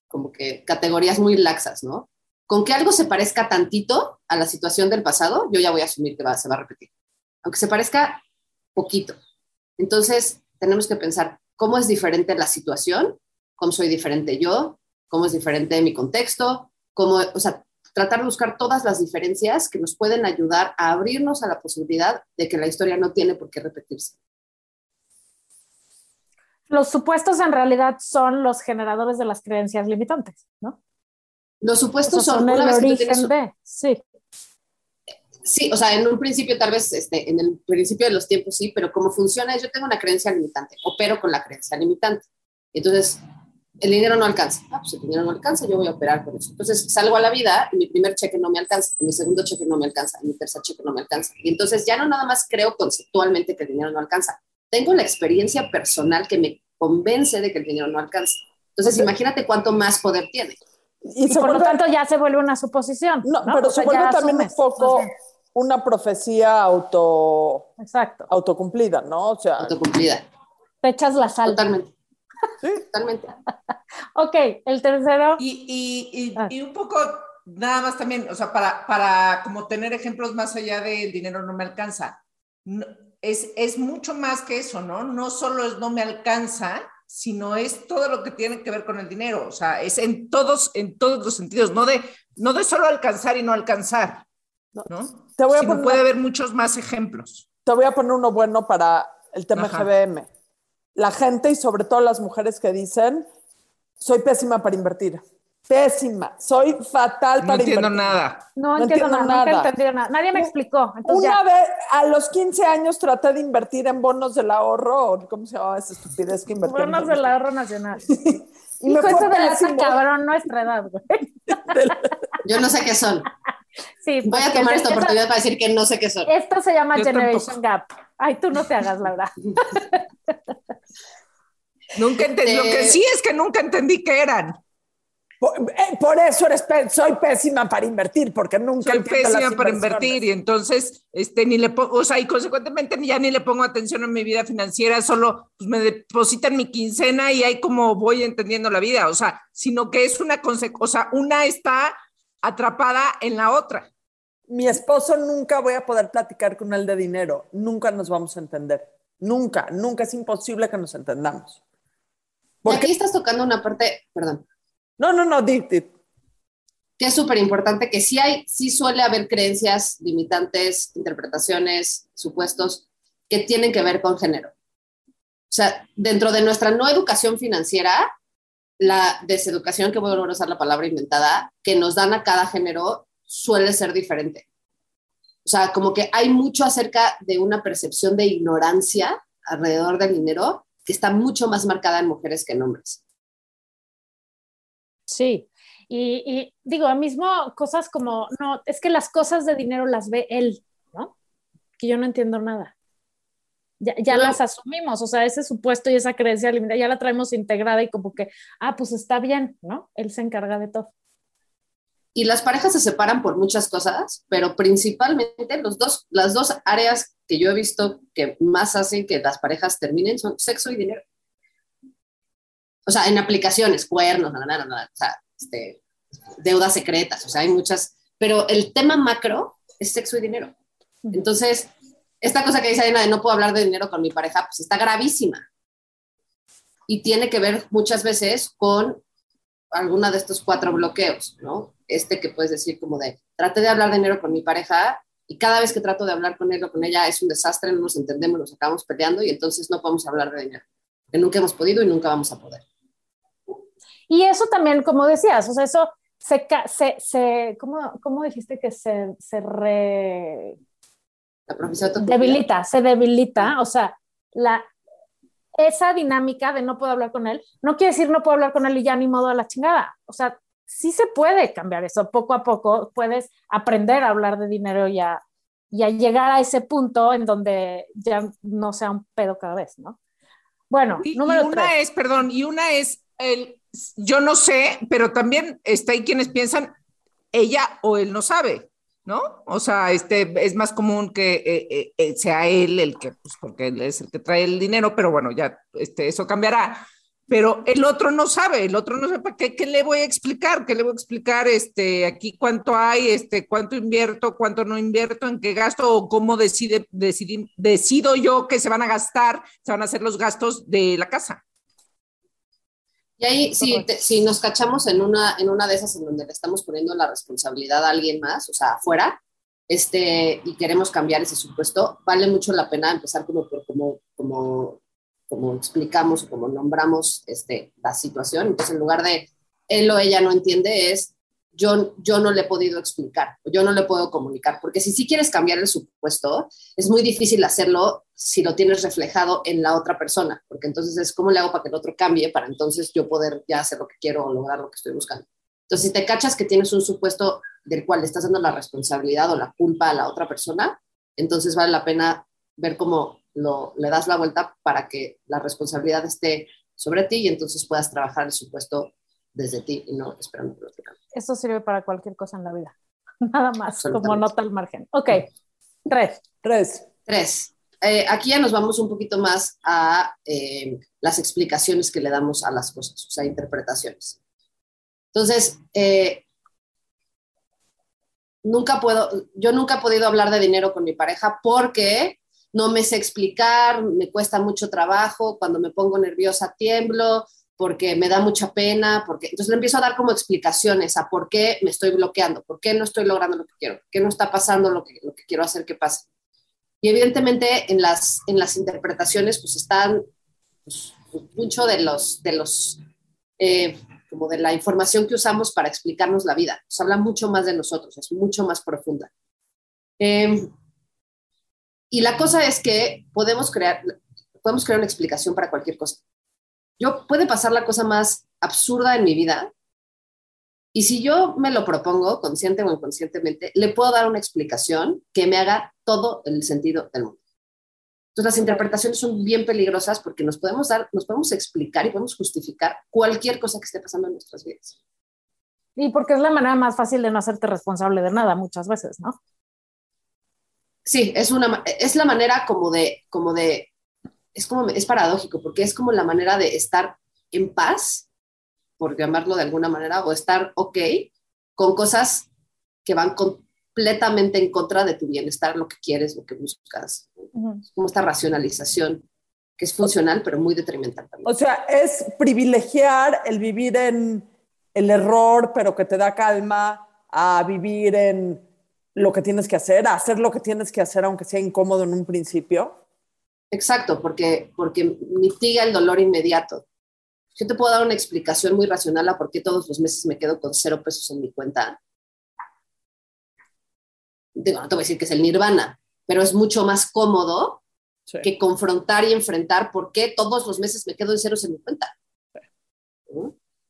como que categorías muy laxas, ¿no? Con que algo se parezca tantito a la situación del pasado, yo ya voy a asumir que va, se va a repetir, aunque se parezca poquito. Entonces, tenemos que pensar cómo es diferente la situación, cómo soy diferente yo, cómo es diferente mi contexto, cómo, tratar de buscar todas las diferencias que nos pueden ayudar a abrirnos a la posibilidad de que la historia no tiene por qué repetirse. Los supuestos en realidad son los generadores de las creencias limitantes, ¿no? Los supuestos son, el origen de, sí. Sí, o sea, en un principio tal vez, este, en el principio de los tiempos sí, pero cómo funciona es, yo tengo una creencia limitante, opero con la creencia limitante. Entonces, el dinero no alcanza. Ah, pues el dinero no alcanza, yo voy a operar con eso. Entonces salgo a la vida y mi primer cheque no me alcanza, mi segundo cheque no me alcanza, mi tercer cheque no me alcanza. Y entonces ya no nada más creo conceptualmente que el dinero no alcanza, tengo la experiencia personal que me convence de que el dinero no alcanza. Entonces imagínate cuánto más poder tiene. Y, por lo tanto ya se vuelve una suposición. No, pero se vuelve también un poco una profecía auto, Exacto. autocumplida, ¿no? O sea, autocumplida. Te echas la sal. Totalmente. Sí. Totalmente. [laughs] ok, el tercero. Y, y, y, Ah. y un poco, nada más también, o sea, para, para como tener ejemplos más allá del dinero no me alcanza. No- es, es mucho más que eso, ¿no? No solo es no me alcanza, sino es todo lo que tiene que ver con el dinero. O sea, es en todos, en todos los sentidos, no de, no de solo alcanzar y no alcanzar, ¿no? Te voy a Sino poner puede haber muchos más ejemplos. te voy a poner uno bueno para el tema Ajá. GBM. La gente y sobre todo las mujeres que dicen, soy pésima para invertir. Pésima. Soy fatal No para entiendo invertir. nada. No, No entiendo, entiendo nada, nunca nada. entendí nada. Nadie me explicó. Entonces Una ya. vez, a los 15 años traté de invertir en bonos del ahorro, ¿cómo se llamaba esa estupidez que invertía? en Bonos del ahorro nacional. [laughs] Y Hijo, eso de la cabrón nuestra edad, güey. [laughs] Yo no sé qué son. Sí, Voy a tomar esta oportunidad para decir que no sé qué son. Esto se llama Yo Generation Gap. Ay, tú no te hagas, Laura. [laughs] Nunca entendí. Lo que Eh, sí es que nunca entendí qué eran. Por, eh, por eso eres pe- soy pésima para invertir, porque nunca Soy pésima para invertir y entonces, este, ni le pongo, o sea, y consecuentemente ya ni le pongo atención a mi vida financiera, solo pues, me depositan mi quincena y ahí como voy entendiendo la vida, o sea, sino que es una conse- o sea, una está atrapada en la otra. Mi esposo nunca voy a poder platicar con él de dinero, nunca nos vamos a entender, nunca, nunca es imposible que nos entendamos. Porque, aquí estás tocando una parte, perdón, no, no, no, di, di. que es súper importante, que sí hay, sí suele haber creencias limitantes, interpretaciones, supuestos que tienen que ver con género. O sea, dentro de nuestra no educación financiera, la deseducación, que voy a volver a usar la palabra inventada, que nos dan a cada género suele ser diferente. O sea, como que hay mucho acerca de una percepción de ignorancia alrededor del dinero que está mucho más marcada en mujeres que en hombres. Sí. Y, y digo, mismo cosas como, no, es que las cosas de dinero las ve él, ¿no? Que yo no entiendo nada. Ya, ya No. las asumimos, o sea, ese supuesto y esa creencia limitada ya la traemos integrada y como que, ah, pues está bien, ¿no? Él se encarga de todo. Y las parejas se separan por muchas cosas, pero principalmente los dos, las dos áreas que yo he visto que más hacen que las parejas terminen son sexo y dinero. O sea, en aplicaciones, cuernos, nada, nada, nada, o sea, este, deudas secretas, o sea, hay muchas, pero el tema macro es sexo y dinero. Entonces, esta cosa que dice Adina de no puedo hablar de dinero con mi pareja, pues está gravísima. Y tiene que ver muchas veces con alguna de estos cuatro bloqueos, ¿no? Este que puedes decir como de, traté de hablar de dinero con mi pareja y cada vez que trato de hablar con él o con ella es un desastre, no nos entendemos, nos acabamos peleando y entonces no podemos hablar de dinero, que nunca hemos podido y nunca vamos a poder. Y eso también, como decías, o sea, eso se, se, se ¿cómo, cómo dijiste que se, se re- La debilita, se debilita, o sea, la, esa dinámica de no puedo hablar con él, no quiere decir no puedo hablar con él y ya ni modo a la chingada, o sea, sí se puede cambiar eso, poco a poco puedes aprender a hablar de dinero y a, y a llegar a ese punto en donde ya no sea un pedo cada vez, ¿no? Bueno, Y, y número una tres. es, perdón, y una es el, yo no sé, pero también está ahí quienes piensan, ella o él no sabe, ¿no? O sea, este, es más común que eh, eh, eh, sea él el que, pues porque él es el que trae el dinero, pero bueno, ya este, eso cambiará. Pero el otro no sabe, el otro no sabe para qué, qué le voy a explicar, qué le voy a explicar, este, aquí cuánto hay, este, cuánto invierto, cuánto no invierto, en qué gasto o cómo decide, decidir, decido yo que se van a gastar, se van a hacer los gastos de la casa. Y ahí, si, te- si nos cachamos en una, en una de esas en donde le estamos poniendo la responsabilidad a alguien más, o sea, afuera, este, y queremos cambiar ese supuesto, vale mucho la pena empezar como, por- como, como, como explicamos o como nombramos este, la situación. Entonces, en lugar de él o ella no entiende, es yo, yo no le he podido explicar, yo no le puedo comunicar, porque si sí quieres cambiar el supuesto, es muy difícil hacerlo si lo tienes reflejado en la otra persona, porque entonces es cómo le hago para que el otro cambie, para entonces yo poder ya hacer lo que quiero o lograr lo que estoy buscando. Entonces, si te cachas que tienes un supuesto del cual le estás dando la responsabilidad o la culpa a la otra persona, entonces vale la pena ver cómo lo, le das la vuelta para que la responsabilidad esté sobre ti y entonces puedas trabajar el supuesto desde ti y no esperando que cambie. Eso sirve para cualquier cosa en la vida. [laughs] Nada más, como nota al margen. Ok, tres. Tres. Tres. Eh, aquí ya nos vamos un poquito más a eh, las explicaciones que le damos a las cosas, o sea, interpretaciones. Entonces, eh, nunca puedo, yo nunca he podido hablar de dinero con mi pareja porque no me sé explicar, me cuesta mucho trabajo, cuando me pongo nerviosa tiemblo, porque me da mucha pena, porque entonces le empiezo a dar como explicaciones a por qué me estoy bloqueando, por qué no estoy logrando lo que quiero, por qué no está pasando lo que, lo que quiero hacer que pase. Y evidentemente en las, en las interpretaciones pues están pues, mucho de los, de los eh, como de la información que usamos para explicarnos la vida. Nos habla mucho más de nosotros, es mucho más profunda. Eh, y la cosa es que podemos crear, podemos crear una explicación para cualquier cosa. Yo puede pasar la cosa más absurda en mi vida y si yo me lo propongo, consciente o inconscientemente, le puedo dar una explicación que me haga todo el sentido del mundo. Entonces las interpretaciones son bien peligrosas porque nos podemos dar, nos podemos explicar y podemos justificar cualquier cosa que esté pasando en nuestras vidas. Y porque es la manera más fácil de no hacerte responsable de nada muchas veces, ¿no? Sí, es, una, es la manera como de, como de, es como, es paradójico, porque es como la manera de estar en paz, por llamarlo de alguna manera, o estar ok con cosas que van completamente en contra de tu bienestar, lo que quieres, lo que buscas. Como esta racionalización que es funcional, pero muy detrimental también. O sea, es privilegiar el vivir en el error, pero que te da calma, a vivir en lo que tienes que hacer, a hacer lo que tienes que hacer, aunque sea incómodo en un principio. Exacto, porque, porque mitiga el dolor inmediato. Yo te puedo dar una explicación muy racional a por qué todos los meses me quedo con cero pesos en mi cuenta. Digo, no te voy a decir que es el nirvana, pero es mucho más cómodo sí. que confrontar y enfrentar por qué todos los meses me quedo en ceros en mi cuenta.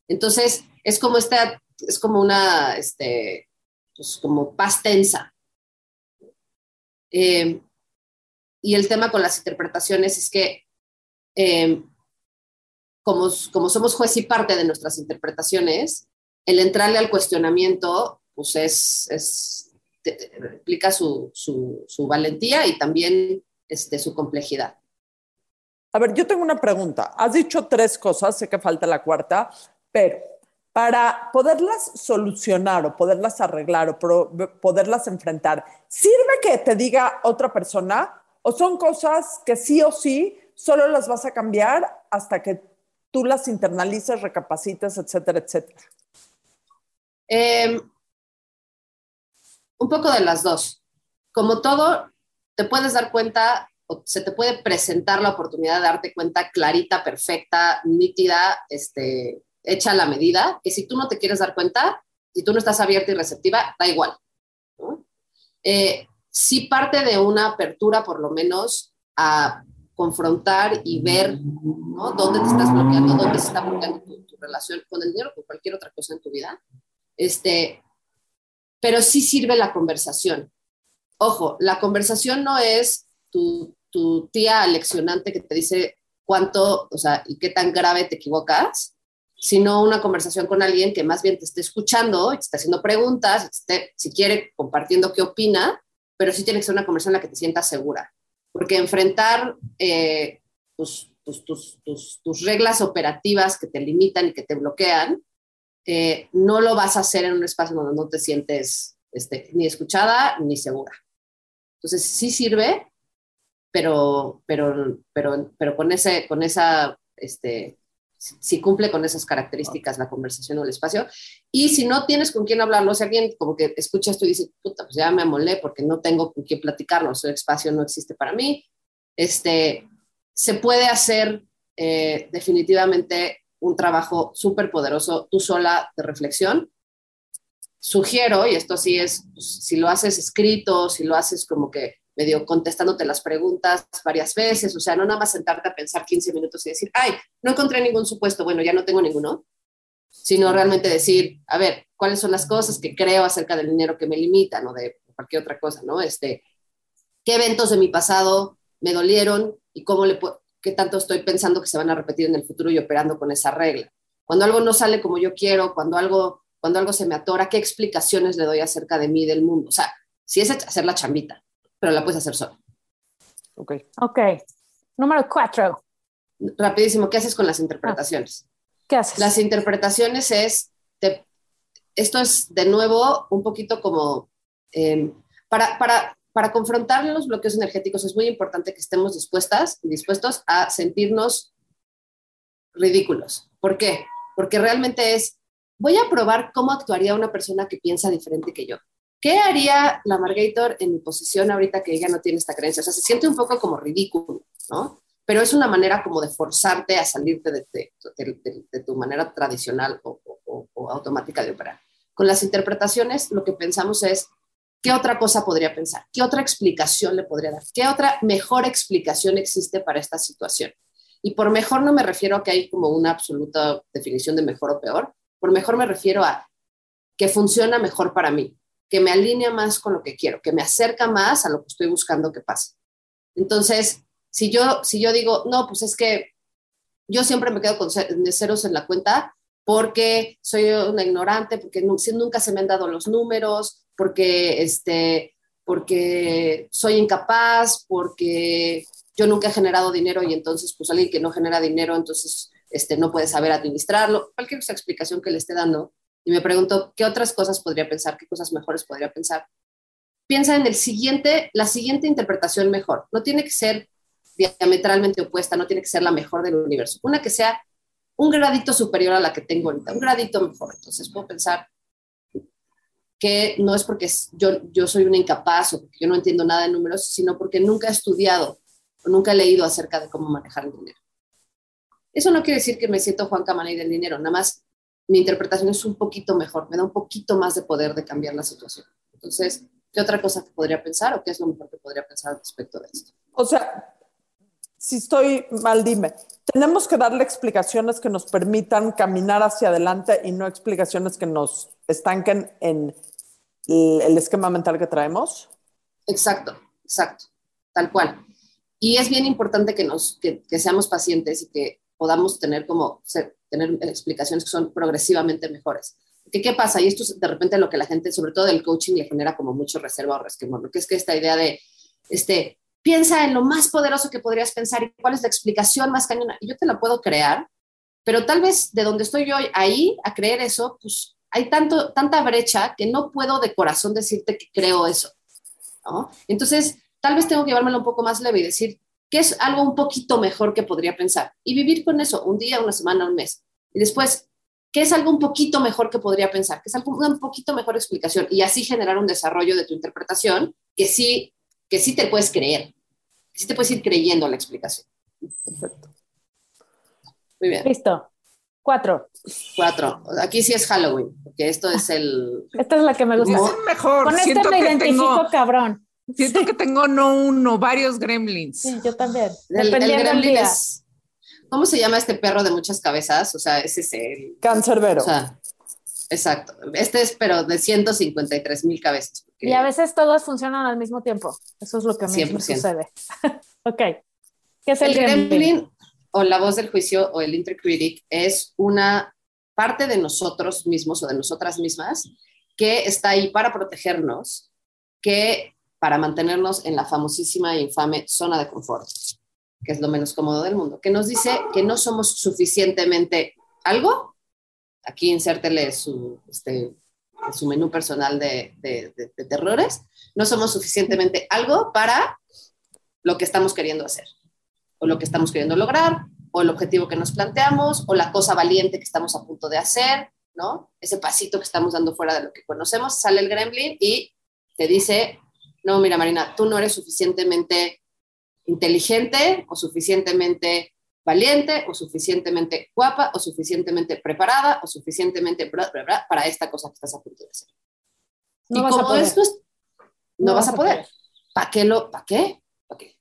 Entonces, es como esta, es como una, este, pues como paz tensa. Eh, y el tema con las interpretaciones es que eh, como, como somos juez y parte de nuestras interpretaciones, el entrarle al cuestionamiento, pues es, es explica su, su, su, valentía y también este, su complejidad. A ver, yo tengo una pregunta. Has dicho tres cosas, sé que falta la cuarta, pero para poderlas solucionar o poderlas arreglar o poderlas enfrentar, ¿sirve que te diga otra persona o son cosas que sí o sí solo las vas a cambiar hasta que tú las internalices, recapacites, etcétera, etcétera? Eh, un poco de las dos. Como todo, te puedes dar cuenta o se te puede presentar la oportunidad de darte cuenta clarita, perfecta, nítida, este, hecha la medida, que si tú no te quieres dar cuenta, si tú no estás abierta y receptiva, da igual. ¿no? Eh, sí parte de una apertura, por lo menos, a confrontar y ver ¿no? dónde te estás bloqueando, dónde se está bloqueando tu, tu, relación con el dinero, con cualquier otra cosa en tu vida. Este, pero sí sirve la conversación. Ojo, la conversación no es tu, tu tía aleccionante que te dice cuánto, o sea, y qué tan grave te equivocas, sino una conversación con alguien que más bien te esté escuchando te esté haciendo preguntas, si quiere, compartiendo qué opina, pero sí tiene que ser una conversación en la que te sientas segura. Porque enfrentar eh, tus, tus, tus, tus, reglas operativas que te limitan y que te bloquean, eh, no lo vas a hacer en un espacio donde no te sientes este, ni escuchada ni segura. Entonces, sí sirve, pero, pero, pero, pero con, ese, con esa este, si cumple con esas características la conversación o el espacio. Y si no tienes con quién hablarlo, si alguien como que escucha esto y dice, puta, pues ya me amolé porque no tengo con quién platicarlo, el espacio no existe para mí, este, se puede hacer eh, definitivamente un trabajo súper poderoso tú sola de reflexión. Sugiero, y esto sí es, pues, si lo haces escrito, si lo haces como que medio contestándote las preguntas varias veces, o sea, no nada más sentarte a pensar 15 minutos y decir, ay, no encontré ningún supuesto, bueno, ya no tengo ninguno, sino realmente decir, a ver, ¿cuáles son las cosas que creo acerca del dinero que me limitan o de cualquier otra cosa, ¿no? Este, ¿Qué eventos de mi pasado me dolieron y cómo le qué tanto estoy pensando que se van a repetir en el futuro y operando con esa regla? Cuando algo no sale como yo quiero, cuando algo, cuando algo se me atora, ¿qué explicaciones le doy acerca de mí, del mundo? O sea, si es hacer la chambita, pero la puedes hacer sola. Ok. Ok. Número cuatro. Rapidísimo, ¿qué haces con las interpretaciones? ¿Qué haces? Las interpretaciones es, te, esto es de nuevo un poquito como, eh, para, para, para confrontar los bloqueos energéticos es muy importante que estemos dispuestas y dispuestos a sentirnos ridículos. ¿Por qué? Porque realmente es, voy a probar cómo actuaría una persona que piensa diferente que yo. ¿Qué haría la Margator en mi posición ahorita que ella no tiene esta creencia? O sea, se siente un poco como ridículo, ¿no? Pero es una manera como de forzarte a salirte de, de, tu manera tradicional o, automática de operar. Con las interpretaciones, lo que pensamos es, ¿qué otra cosa podría pensar? ¿Qué otra explicación le podría dar? ¿Qué otra mejor explicación existe para esta situación? Y por mejor no me refiero a que hay como una absoluta definición de mejor o peor, por mejor me refiero a que funciona mejor para mí, que me alinea más con lo que quiero, que me acerca más a lo que estoy buscando que pase. Entonces, si yo, si yo digo, no, pues es que yo siempre me quedo con ceros en la cuenta, porque soy una ignorante, porque nunca se me han dado los números, porque, este, porque soy incapaz, porque yo nunca he generado dinero y entonces pues alguien que no genera dinero entonces este, no puede saber administrarlo, cualquier explicación que le esté dando. Y me pregunto, ¿qué otras cosas podría pensar? ¿Qué cosas mejores podría pensar? Piensa en el siguiente, la siguiente interpretación mejor. No tiene que ser diametralmente opuesta, no tiene que ser la mejor del universo. Una que sea un gradito superior a la que tengo ahorita, un gradito mejor. Entonces puedo pensar que no es porque yo, yo soy una incapaz o porque yo no entiendo nada de números, sino porque nunca he estudiado o nunca he leído acerca de cómo manejar el dinero. Eso no quiere decir que me siento Juan Camaney del dinero, nada más mi interpretación es un poquito mejor, me da un poquito más de poder de cambiar la situación. Entonces, ¿qué otra cosa que podría pensar o qué es lo mejor que podría pensar respecto de esto? O sea, si estoy mal, dime. Tenemos que darle explicaciones que nos permitan caminar hacia adelante y no explicaciones que nos estanquen en el, el esquema mental que traemos. Exacto, exacto, tal cual. Y es bien importante que, nos, que, que seamos pacientes y que podamos tener como ser- tener explicaciones que son progresivamente mejores. ¿Qué, ¿Qué pasa? Y esto es de repente lo que la gente, sobre todo del coaching, le genera como mucho reserva o resquemor, que es que esta idea de, este, piensa en lo más poderoso que podrías pensar y cuál es la explicación más cañona. Y yo te la puedo crear, pero tal vez de donde estoy yo ahí a creer eso, pues hay tanto, tanta brecha que no puedo de corazón decirte que creo eso. ¿no? Entonces, tal vez tengo que llevármelo un poco más leve y decir, ¿qué es algo un poquito mejor que podría pensar? Y vivir con eso un día, una semana, un mes. Y después, ¿qué es algo un poquito mejor que podría pensar? ¿Qué es algo una un poquito mejor explicación? Y así generar un desarrollo de tu interpretación que sí, que sí te puedes creer, que sí te puedes ir creyendo la explicación. Perfecto. Muy bien. Listo. Cuatro. Cuatro. Aquí sí es Halloween, porque esto es el... Esta es la que me gusta. Es el mejor. Con este siento me que identifico tengo, cabrón. Siento que tengo no uno, varios gremlins. Sí, yo también. El, el Dependiendo gremlin es... ¿Cómo se llama este perro de muchas cabezas? O sea, ese es el... Cancerbero. O sea, exacto. Este es, pero de 153 mil cabezas. porque- Y a veces todos funcionan al mismo tiempo. Eso es lo que a mí me 100%. sucede. [laughs] ok. ¿Qué es el el, gremlin? gremlin o la voz del juicio o el intercritic es una parte de nosotros mismos o de nosotras mismas que está ahí para protegernos, que para mantenernos en la famosísima e infame zona de confort, que es lo menos cómodo del mundo, que nos dice que no somos suficientemente algo. Aquí insértele su, este, su menú personal de, de- de- de terrores. No somos suficientemente algo para lo que estamos queriendo hacer o lo que estamos queriendo lograr, o el objetivo que nos planteamos, o la cosa valiente que estamos a punto de hacer, ¿no? Ese pasito que estamos dando fuera de lo que conocemos, sale el gremlin y te dice, no, mira Marina, tú no eres suficientemente inteligente o suficientemente valiente o suficientemente guapa o suficientemente preparada o suficientemente bla, bla, bla, para esta cosa que estás a punto de hacer. No y vas a como poder. esto es- no, vas a poder. ¿Para qué lo? ¿Para qué? ¿Para qué?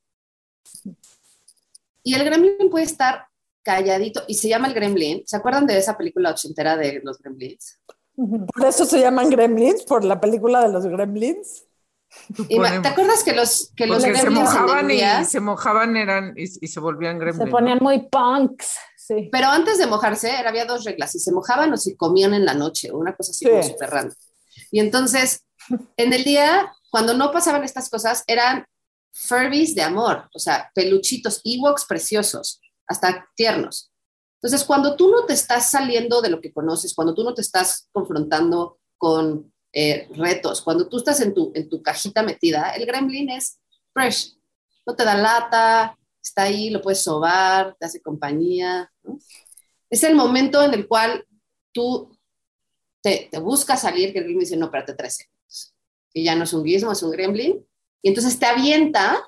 Y el gremlin puede estar calladito y se llama el gremlin. ¿Se acuerdan de esa película ochentera de los gremlins? Por eso se llaman gremlins, por la película de los gremlins. ¿Te acuerdas que los, que los se mojaban y se mojaban eran y, y se volvían gremlins. Se ponían muy punks. Sí. Pero antes de mojarse, había dos reglas, si se mojaban o si comían en la noche, una cosa así Sí. como súper random. Y entonces, en el día, cuando no pasaban estas cosas, eran Furbies de amor, o sea, peluchitos, Ewoks preciosos, hasta tiernos. Entonces, cuando tú no te estás saliendo de lo que conoces, cuando tú no te estás confrontando con eh, retos, cuando tú estás en tu, en tu cajita metida, el gremlin es fresh, no te da lata, está ahí, lo puedes sobar, te hace compañía. ¿no? Es el momento en el cual tú te, te buscas salir, que el gremlin dice, no, espérate tres segundos. Y ya no es un guismo, es un gremlin. Y entonces te avienta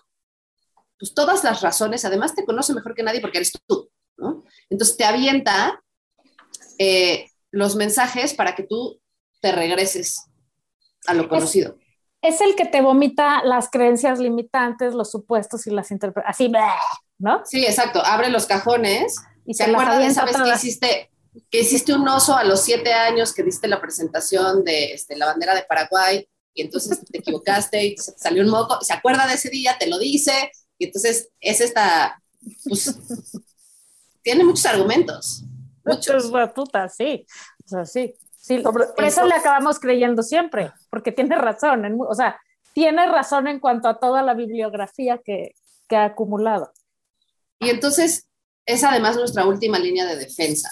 pues, todas las razones, además te conoce mejor que nadie porque eres tú, ¿no? Entonces te avienta eh, los mensajes para que tú te regreses a lo conocido. Es el que te vomita las creencias limitantes, los supuestos y las interpretaciones. Así, bleh, ¿no? Sí, exacto. Abre los cajones Y ¿Se acuerdan de esa vez que hiciste, que hiciste un oso a los siete años, que diste la presentación de este, la bandera de Paraguay y entonces te equivocaste y salió un moco? Se acuerda de ese día, te lo dice y entonces es esta, pues, tiene muchos argumentos. [laughs] muchos. Puta, sí. O sea, sí. Sí. Sobre- Por eso le acabamos creyendo siempre, porque tiene razón. en o sea, tiene razón en cuanto a toda la bibliografía que, que ha acumulado. Y entonces es además nuestra última línea de defensa,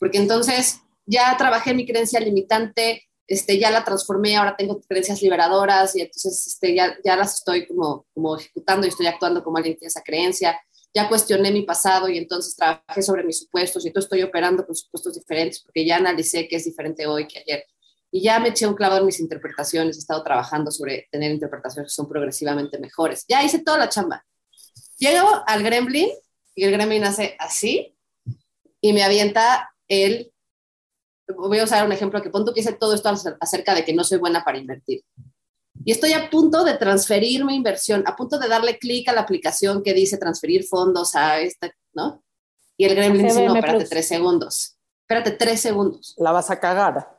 porque entonces ya trabajé mi creencia limitante, este, ya la transformé, ahora tengo creencias liberadoras y entonces este, ya, ya las estoy como, como ejecutando y estoy actuando como alguien que tiene esa creencia. Ya cuestioné mi pasado y entonces trabajé sobre mis supuestos y entonces estoy operando con supuestos diferentes porque ya analicé que es diferente hoy que ayer. Y ya me eché un clavo en mis interpretaciones, he estado trabajando sobre tener interpretaciones que son progresivamente mejores. Ya hice toda la chamba. Llego al gremlin y el gremlin hace así y me avienta el... Voy a usar un ejemplo que pon tú que hice todo esto acerca de que no soy buena para invertir. Y estoy a punto de transferir mi inversión, a punto de darle clic a la aplicación que dice transferir fondos a esta, ¿no? Y el gremlin dice, no, espérate tres segundos. Espérate tres segundos. La vas a cagar.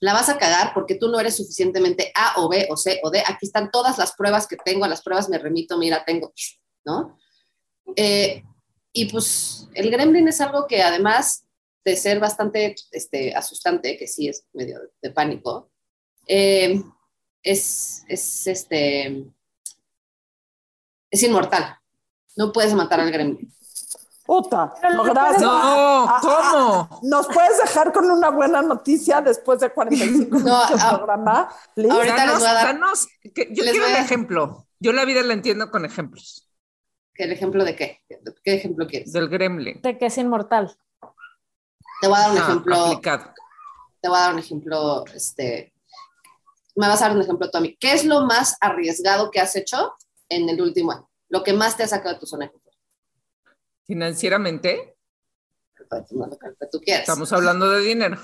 La vas a cagar porque tú no eres suficientemente A o B o C o D. Aquí están todas las pruebas que tengo, a las pruebas me remito, mira, tengo, ¿no? Eh, y pues el gremlin es algo que además de ser bastante este, asustante, que sí es medio de pánico, eh, es, es, este, es inmortal. No puedes matar al gremlin. Puta, no, gracias. No, ¿cómo? ¿Nos puedes dejar con una buena noticia después de 45 No, minutos de ah, programa? Ahorita les Danos, voy a dar- danos- que- yo les quiero un a- ejemplo. Yo la vida la entiendo con ejemplos. ¿El ejemplo de qué? ¿Qué ejemplo quieres? Del gremlin. De que es inmortal. Te voy a dar un Ah, ejemplo. aplicado. te voy a dar un ejemplo, este, me vas a dar un ejemplo tú a mí. ¿Qué es lo más arriesgado que has hecho en el último año? Lo que más te ha sacado de tu zona de confort. Financieramente, tú quieras. estamos hablando de dinero.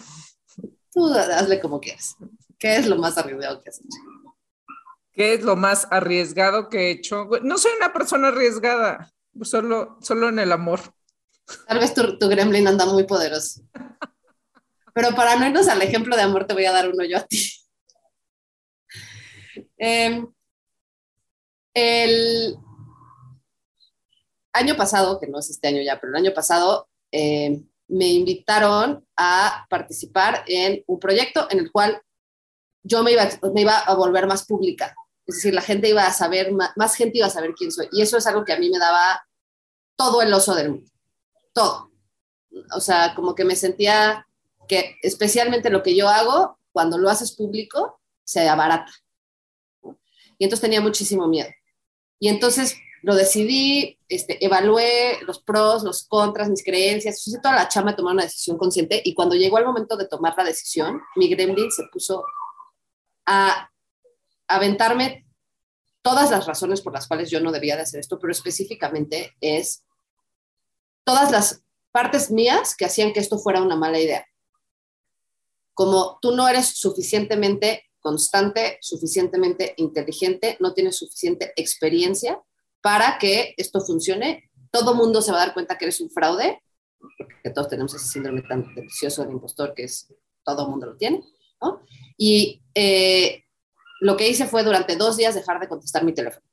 Tú hazle como quieras. ¿Qué es lo más arriesgado que has hecho? ¿Qué es lo más arriesgado que he hecho? No soy una persona arriesgada, solo, solo en el amor. Tal vez tu, tu gremlin anda muy poderoso. [laughs] Pero para no irnos al ejemplo de amor, te voy a dar uno yo a ti. Em, el año pasado, que no es este año ya, pero el año pasado eh, me invitaron a participar en un proyecto en el cual yo me iba, me iba a volver más pública. Es decir, la gente iba a saber, más, más gente iba a saber quién soy. Y eso es algo que a mí me daba todo el oso del mundo. Todo. O sea, como que me sentía que especialmente lo que yo hago, cuando lo haces público, se abarata. Y entonces tenía muchísimo miedo. Y entonces lo decidí, este, evalué los pros, los contras, mis creencias, hice toda la chama de tomar una decisión consciente y cuando llegó el momento de tomar la decisión, mi gremlin se puso a aventarme todas las razones por las cuales yo no debía de hacer esto, pero específicamente es todas las partes mías que hacían que esto fuera una mala idea. Como tú no eres suficientemente constante, suficientemente inteligente, no tienes suficiente experiencia para que esto funcione, todo mundo se va a dar cuenta que eres un fraude, porque todos tenemos ese síndrome tan delicioso del impostor que es todo mundo lo tiene, ¿no? Y eh, lo que hice fue durante dos días dejar de contestar mi teléfono.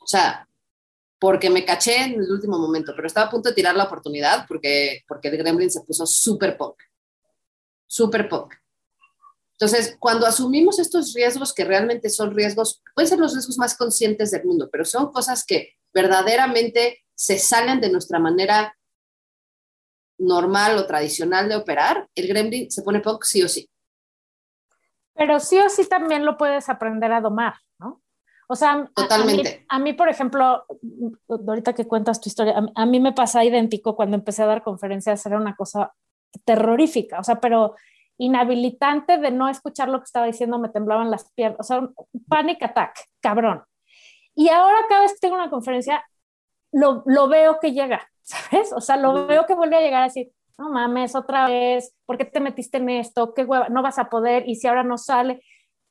O sea, porque me caché en el último momento, pero estaba a punto de tirar la oportunidad porque, porque el gremlin se puso súper punk, súper punk. Entonces, cuando asumimos estos riesgos que realmente son riesgos, pueden ser los riesgos más conscientes del mundo, pero son cosas que verdaderamente se salen de nuestra manera normal o tradicional de operar, el gremlin se pone punk sí o sí. Pero sí o sí también lo puedes aprender a domar, ¿no? O sea, a- Totalmente. A, mí, a mí, por ejemplo, ahorita que cuentas tu historia, a, a mí me pasa idéntico cuando empecé a dar conferencias, era una cosa terrorífica, o sea, pero inhabilitante de no escuchar lo que estaba diciendo, me temblaban las piernas, o sea, un panic attack, cabrón. Y ahora cada vez que tengo una conferencia, lo, lo veo que llega, [laughs] ¿sabes? O sea, lo veo que vuelve a llegar así, no mames, otra vez, ¿por qué te metiste en esto? ¿Qué hueva? No vas a poder, y si ahora no sale.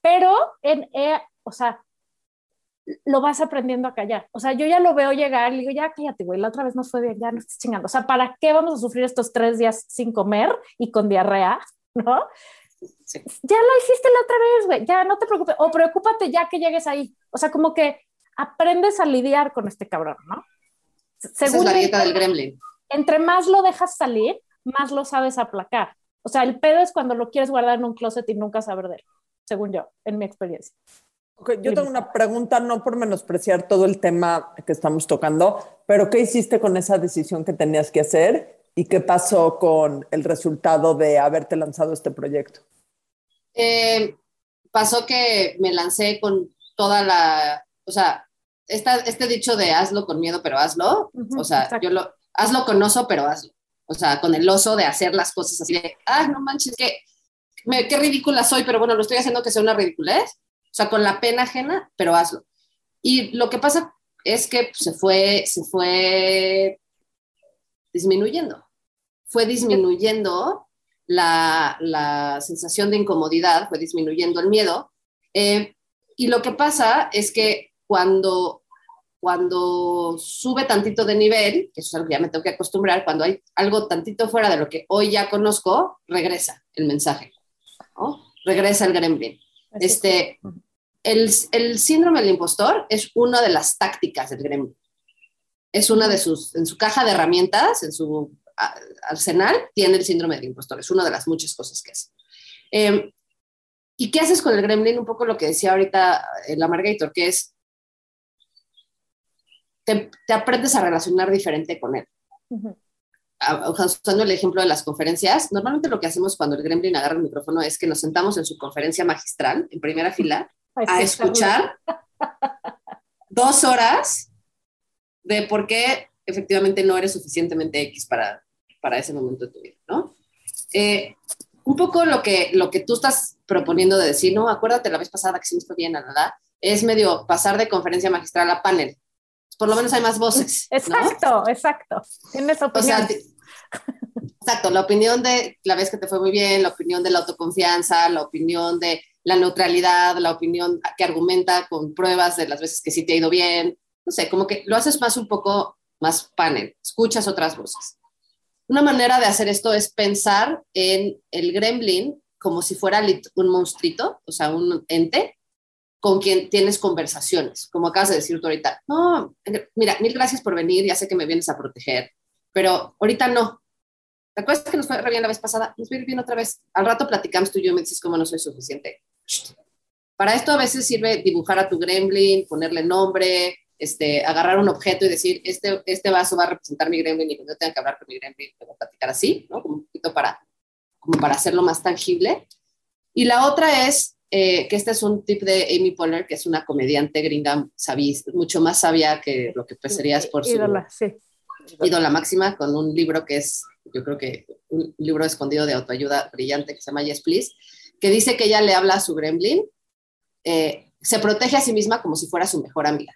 Pero, en, eh, o sea, lo vas aprendiendo a callar. O sea, yo ya lo veo llegar y digo, ya cállate, güey, la otra vez no fue bien, ya no estás chingando. O sea, ¿para qué vamos a sufrir estos tres días sin comer y con diarrea? [laughs] ¿No? Sí. Ya lo hiciste la otra vez, güey, ya no te preocupes, o preocúpate ya que llegues ahí. O sea, como que aprendes a lidiar con este cabrón, ¿no? Esa es la dieta del gremlin. entre más lo dejas salir, más lo sabes aplacar. O sea, el pedo es cuando lo quieres guardar en un closet y nunca saber de él, según yo, en mi experiencia. Ok, yo tengo una pregunta, no por menospreciar todo el tema que estamos tocando, pero ¿qué hiciste con esa decisión que tenías que hacer y qué pasó con el resultado de haberte lanzado este proyecto? Eh, pasó que me lancé con toda la, o sea, esta, este dicho de hazlo con miedo, pero hazlo, Ujú, o sea, exacto. yo lo, hazlo con oso, pero hazlo. O sea, con el oso de hacer las cosas así de, ah, no manches, que, me, qué ridícula soy, pero bueno, lo estoy haciendo que sea una ridiculez. O sea, con la pena ajena, pero hazlo. Y lo que pasa es que pues, se fue, se fue disminuyendo. Fue disminuyendo la, la sensación de incomodidad, fue disminuyendo el miedo. Eh, y lo que pasa es que cuando, cuando sube tantito de nivel, que eso es algo que ya me tengo que acostumbrar, cuando hay algo tantito fuera de lo que hoy ya conozco, regresa el mensaje, ¿no? Regresa el gremlin. Este, el, el síndrome del impostor es una de las tácticas del gremlin. Es una de sus, en su caja de herramientas, en su arsenal, tiene el síndrome del impostor. Es una de las muchas cosas que hace. Eh, ¿Y qué haces con el gremlin? Un poco lo que decía ahorita el Amargator, que es, te, te aprendes a relacionar diferente con él. Ujú. A- Usando el ejemplo de las conferencias, normalmente lo que hacemos cuando el gremlin agarra el micrófono es que nos sentamos en su conferencia magistral, en primera fila, Ay, a escuchar [laughs] dos horas de por qué efectivamente no eres suficientemente X para, para ese momento de tu vida, ¿no? Eh, un poco lo que, lo que tú estás proponiendo de decir, no, acuérdate la vez pasada que fue bien, nada, es medio pasar de conferencia magistral a panel. Por lo menos hay más voces. ¿no? Exacto, exacto. Tienes O opinión. sea, ti- [laughs] exacto, la opinión de la vez que te fue muy bien, la opinión de la autoconfianza, la opinión de la neutralidad, la opinión que argumenta con pruebas de las veces que sí te ha ido bien. No sé, como que lo haces más un poco más panel, escuchas otras voces. Una manera de hacer esto es pensar en el gremlin como si fuera un monstruito, o sea, un ente con quien tienes conversaciones, como acabas de decir tú ahorita. No, mira, mil gracias por venir, ya sé que me vienes a proteger, pero ahorita no. ¿Te acuerdas que nos fue bien la vez pasada? Nos ir bien otra vez. Al rato platicamos tú y yo, me dices cómo no soy suficiente. Para esto a veces sirve dibujar a tu gremlin, ponerle nombre, este, agarrar un objeto y decir, este, este vaso va a representar mi gremlin y cuando yo tenga que hablar con mi gremlin, a platicar así, ¿no? Como un poquito para, como para hacerlo más tangible. Y la otra es eh, que este es un tip de Amy Poehler, que es una comediante gringa sabí, mucho más sabia que lo que pensarías por su Ídola, sí. ídola máxima, con un libro que es, yo creo que un libro escondido de autoayuda brillante que se llama Yes Please, que dice que ella le habla a su gremlin, eh, se protege a sí misma como si fuera su mejor amiga,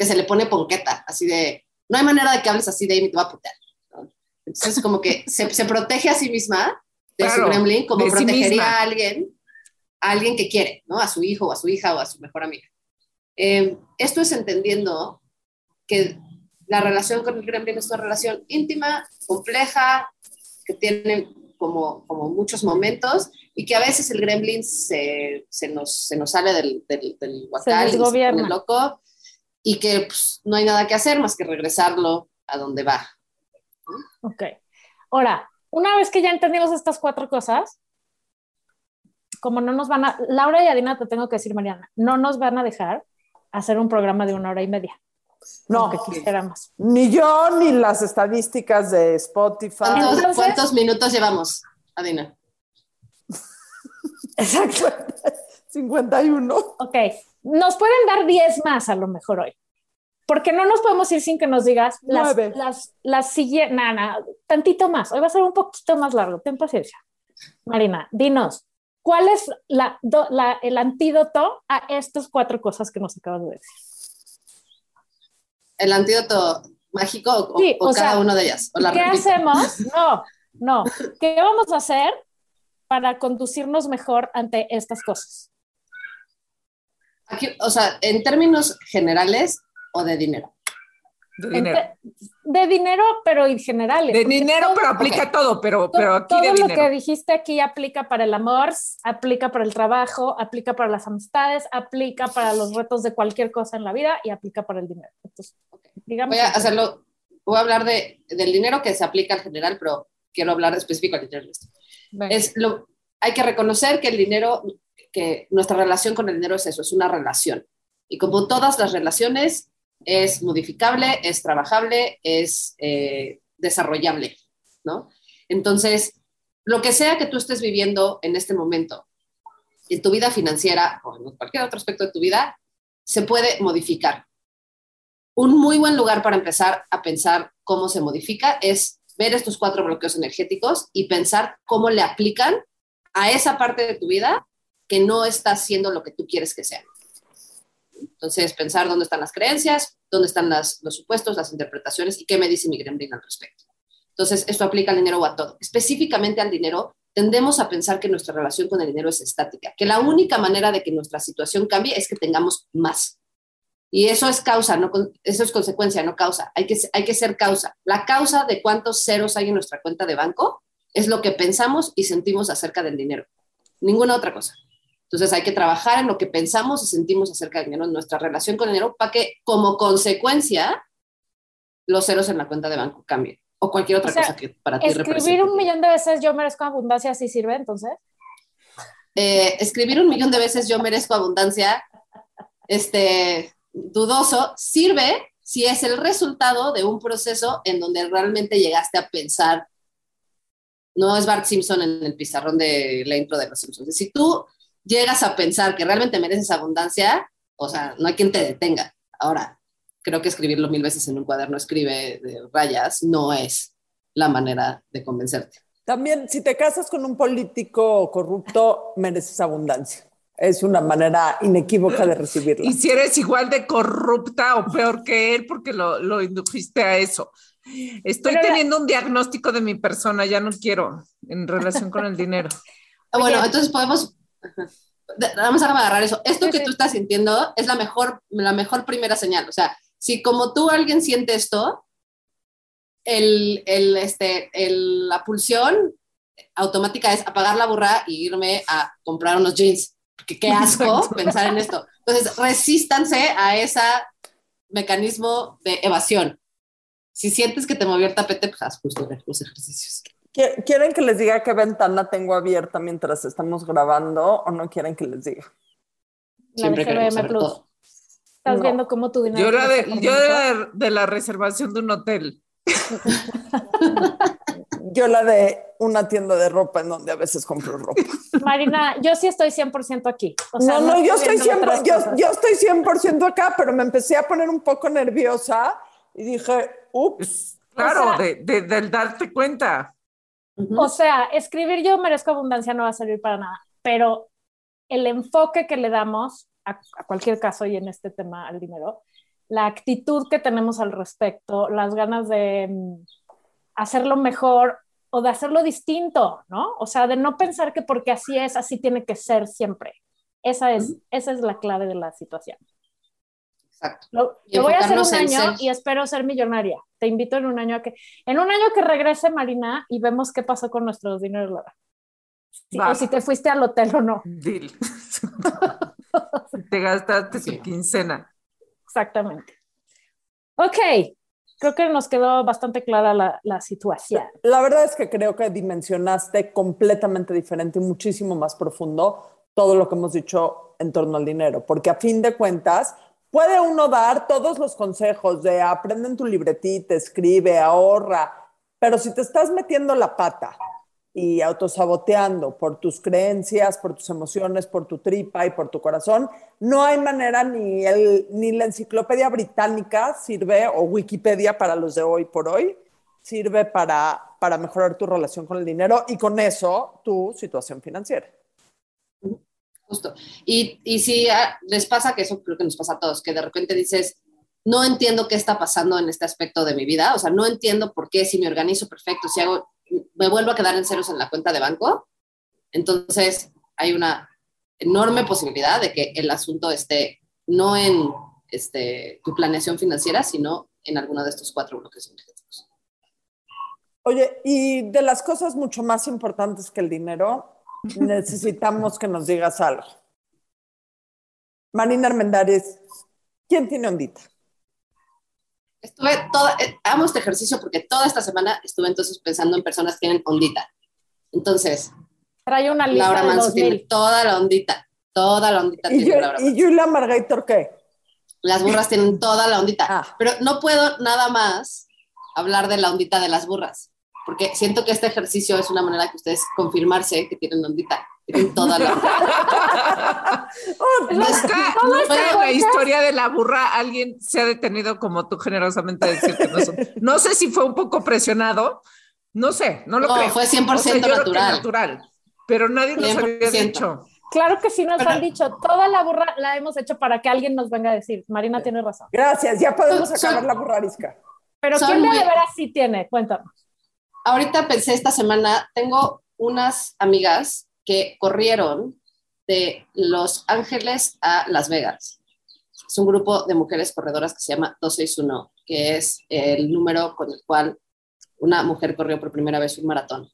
que se le pone ponqueta, así de, no hay manera de que hables así de Amy, te va a putear. ¿no? Entonces, como que se, se protege a sí misma de Claro, su gremlin, como sí protegería misma. a alguien, a alguien que quiere, ¿no? A su hijo, o a su hija, o a su mejor amiga. Eh, esto es entendiendo que la relación con el gremlin es una relación íntima, compleja, que tiene como, como muchos momentos y que a veces el gremlin se, se, nos, se nos sale del, del, del guacal y se desgobierna. pone loco y que pues, no hay nada que hacer más que regresarlo a donde va. Ok. Ahora, una vez que ya entendimos estas cuatro cosas, como no nos van a, Laura y Adina, te tengo que decir, Mariana, no nos van a dejar hacer un programa de una hora y media. No, quisiéramos. ni yo ni las estadísticas de Spotify. ¿Cuántos, Entonces- cuántos minutos llevamos, Adina? [laughs] Exacto. 51. Ok. Nos pueden dar 10 más a lo mejor hoy. Porque no nos podemos ir sin que nos digas las, Nueve. las, las siguientes, nada, tantito más. Hoy va a ser un poquito más largo. Ten paciencia. Marina, dinos, ¿cuál es la, do- la- el antídoto a estas cuatro cosas que nos acabas de decir? ¿El antídoto mágico o, Sí, o o cada sea, una de ellas? ¿O la ¿Qué repito? hacemos? [laughs] No, no. ¿Qué vamos a hacer para conducirnos mejor ante estas cosas? Aquí, o sea, en términos generales o de dinero. De dinero. De dinero, pero en general. De dinero, pero aplica todo, pero, pero aquí todo de lo dinero. que dijiste aquí aplica para el amor, aplica para el trabajo, aplica para las amistades, aplica para los retos de cualquier cosa en la vida y aplica para el dinero. Entonces, digamos. Voy a hacerlo voy a hablar de, del dinero que se aplica al general, pero quiero hablar específico al dinero. Es lo, hay que reconocer que el dinero, que nuestra relación con el dinero es eso, es una relación. Y como todas las relaciones, es modificable, es trabajable, es eh, desarrollable, ¿no? Entonces, lo que sea que tú estés viviendo en este momento, en tu vida financiera o en cualquier otro aspecto de tu vida, se puede modificar. Un muy buen lugar para empezar a pensar cómo se modifica es ver estos cuatro bloqueos energéticos y pensar cómo le aplican a esa parte de tu vida que no está haciendo lo que tú quieres que sea. Entonces, pensar dónde están las creencias, dónde están los supuestos, las interpretaciones y qué me dice mi gremlin al respecto. Entonces, esto aplica al dinero o a todo. Específicamente al dinero, tendemos a pensar que nuestra relación con el dinero es estática, que la única manera de que nuestra situación cambie es que tengamos más. Y eso es causa, no eso es consecuencia, no causa. Hay que, hay que ser causa. La causa de cuántos ceros hay en nuestra cuenta de banco es lo que pensamos y sentimos acerca del dinero. Ninguna otra cosa. Entonces hay que trabajar en lo que pensamos y sentimos acerca del dinero, en nuestra relación con el dinero, para que como consecuencia los ceros en la cuenta de banco cambien. O cualquier otra O sea, cosa que para ti Escribir represente. un millón de veces yo merezco abundancia si sirve, entonces. Eh, escribir un millón de veces yo merezco abundancia, este, dudoso, sirve si es el resultado de un proceso en donde realmente llegaste a pensar. No es Bart Simpson en el pizarrón de la intro de los Simpsons. Si tú llegas a pensar que realmente mereces abundancia, o sea, no hay quien te detenga. Ahora, creo que escribirlo mil veces en un cuaderno escribe de rayas no es la manera de convencerte. También, si te casas con un político corrupto, mereces abundancia. Es una manera inequívoca de recibirla. Y si eres igual de corrupta o peor que él, porque lo, lo indujiste a eso. Estoy Pero la- teniendo un diagnóstico de mi persona, ya no quiero, en relación con el dinero. [laughs] Bueno, Oye. entonces podemos. Vamos a agarrar eso. Esto Sí, que sí. tú estás sintiendo es la mejor, la mejor primera señal. O sea, si como tú alguien siente esto, el, el, este, el- la pulsión automática es apagar la burra y irme a comprar unos jeans. Porque qué asco [laughs] pensar en esto. Entonces, resístanse a ese mecanismo de evasión. Si sientes que te movió el tapete, pues haz justo los ejercicios. ¿Qui- ¿Quieren que les diga qué ventana tengo abierta mientras estamos grabando o no quieren que les diga? La Siempre CBM Plus. todo. Estás No. viendo cómo tu dinero. Yo la de, yo la de, de la reservación de un hotel. [laughs] Yo la de una tienda de ropa en donde a veces compro ropa. Marina, yo sí estoy 100% aquí. O sea, no, no, yo estoy, viendo siempre, otras yo, cosas. yo estoy 100% acá, pero me empecé a poner un poco nerviosa y dije, ups, Claro, O sea- de, de- del darte cuenta. O sea, escribir yo merezco abundancia no va a servir para nada, pero el enfoque que le damos a, a cualquier caso y en este tema al dinero, la actitud que tenemos al respecto, las ganas de mm, hacerlo mejor o de hacerlo distinto, ¿no? O sea, de no pensar que porque así es, así tiene que ser siempre. Esa es, esa es la clave de la situación. Exacto. Lo, Y lo voy a hacer un año ser- y espero ser millonaria. Te invito en un año a que, en un año que regrese Marina y vemos qué pasó con nuestros dineros, Laura. Va. o si te fuiste al hotel o no. Deal. [laughs] Te gastaste Sí. tu quincena. Exactamente. Ok, creo que nos quedó bastante clara la, la situación. la verdad es que creo que dimensionaste completamente diferente y muchísimo más profundo todo lo que hemos dicho en torno al dinero, porque a fin de cuentas puede uno dar todos los consejos de aprende en tu libretita, escribe, ahorra, pero si te estás metiendo la pata y autosaboteando por tus creencias, por tus emociones, por tu tripa y por tu corazón, no hay manera ni, el, ni la enciclopedia británica sirve o Wikipedia para los de hoy por hoy sirve para, para mejorar tu relación con el dinero y con eso tu situación financiera. Justo. Y, y si ah, les pasa, que eso creo que nos pasa a todos, que de repente dices, no entiendo qué está pasando en este aspecto de mi vida, o sea, no entiendo por qué si me organizo perfecto, si hago, me vuelvo a quedar en ceros en la cuenta de banco, entonces hay una enorme posibilidad de que el asunto esté no en este, tu planeación financiera, sino en alguno de estos cuatro bloques energéticos. Oye, y de las cosas mucho más importantes que el dinero, necesitamos que nos digas algo. Marina Armendáriz, ¿quién tiene ondita? Estuve toda, eh, amo este ejercicio porque toda esta semana estuve entonces pensando en personas que tienen ondita. Entonces, Trae una lista Laura de Manso 2000. tiene toda la ondita, toda la ondita ¿Y, tiene yo, Laura y. Julia Margator qué? Las burras tienen toda la ondita, Ah. pero no puedo nada más hablar de la ondita de las burras, porque siento que este ejercicio es una manera que ustedes confirmarse que tienen ondita, tienen toda la No, en la historia de la burra alguien se ha detenido como tú generosamente a decir que no son. No sé si fue un poco presionado, no sé, no lo No, creo. fue 100% O sea, natural. natural. Pero nadie nos había 100%. dicho. Claro que sí nos Pero- han dicho, toda la burra la hemos hecho para que alguien nos venga a decir. Marina tiene razón. Gracias, ya podemos acabar son- la burrarisca. Pero ¿quién de veras sí tiene? Cuéntanos. Ahorita pensé esta semana, tengo unas amigas que corrieron de Los Ángeles a Las Vegas. Es un grupo de mujeres corredoras que se llama 261, que es el número con el cual una mujer corrió por primera vez un maratón.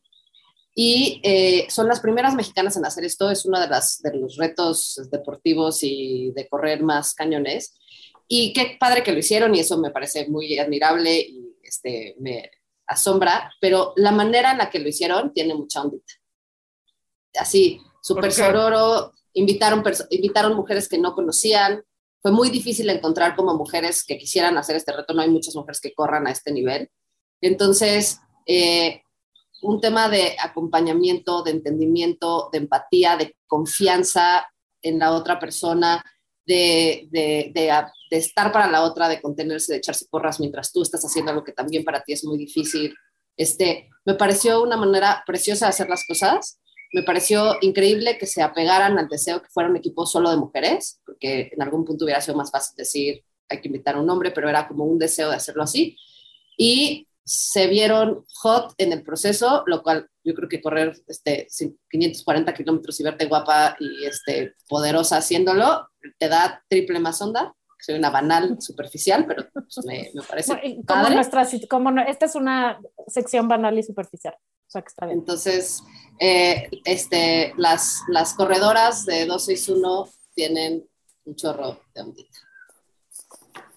Y eh, son las primeras mexicanas en hacer esto, es uno de, las, de los retos deportivos y de correr más cañones. Y qué padre que lo hicieron y eso me parece muy admirable y este, me asombra, pero la manera en la que lo hicieron tiene mucha ondita. Así, súper sororo, invitaron mujeres que no conocían, fue muy difícil encontrar como mujeres que quisieran hacer este reto, no hay muchas mujeres que corran a este nivel. Entonces, eh, un tema de acompañamiento, de entendimiento, de empatía, de confianza en la otra persona, de, de, de, estar para la otra, de contenerse, de echarse porras mientras tú estás haciendo algo que también para ti es muy difícil. Este, me pareció una manera preciosa de hacer las cosas. Me pareció increíble que se apegaran al deseo que fuera un equipo solo de mujeres, porque en algún punto hubiera sido más fácil decir hay que invitar a un hombre, pero era como un deseo de hacerlo así. Y se vieron hot en el proceso, lo cual yo creo que correr este, 540 kilómetros y verte guapa y este, poderosa haciéndolo, te da triple más onda. Soy una banal superficial, pero pues, me, me parece Como padre. nuestra, como no- esta es una sección banal y superficial. O sea que está bien. Entonces, eh, este, las, las corredoras de 261 tienen un chorro de ondita.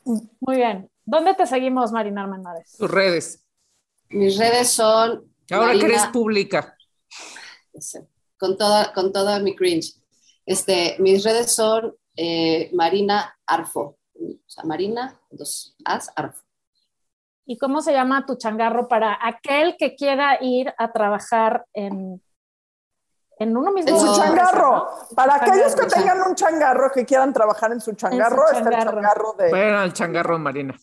Muy bien. ¿Dónde te seguimos, Marina Armendáriz? Tus redes. Mis redes son. Ahora que Marina- eres pública. Con toda, con toda mi cringe. Este, mis redes son eh, Marina Arfo. O sea, Marina, dos As, Arfo. ¿Y cómo se llama tu changarro para aquel que quiera ir a trabajar en, en uno mismo? En su No, changarro. Para aquellos que tengan un changarro, que quieran trabajar en su changarro, está el changarro. changarro de... Bueno, el changarro, Marina.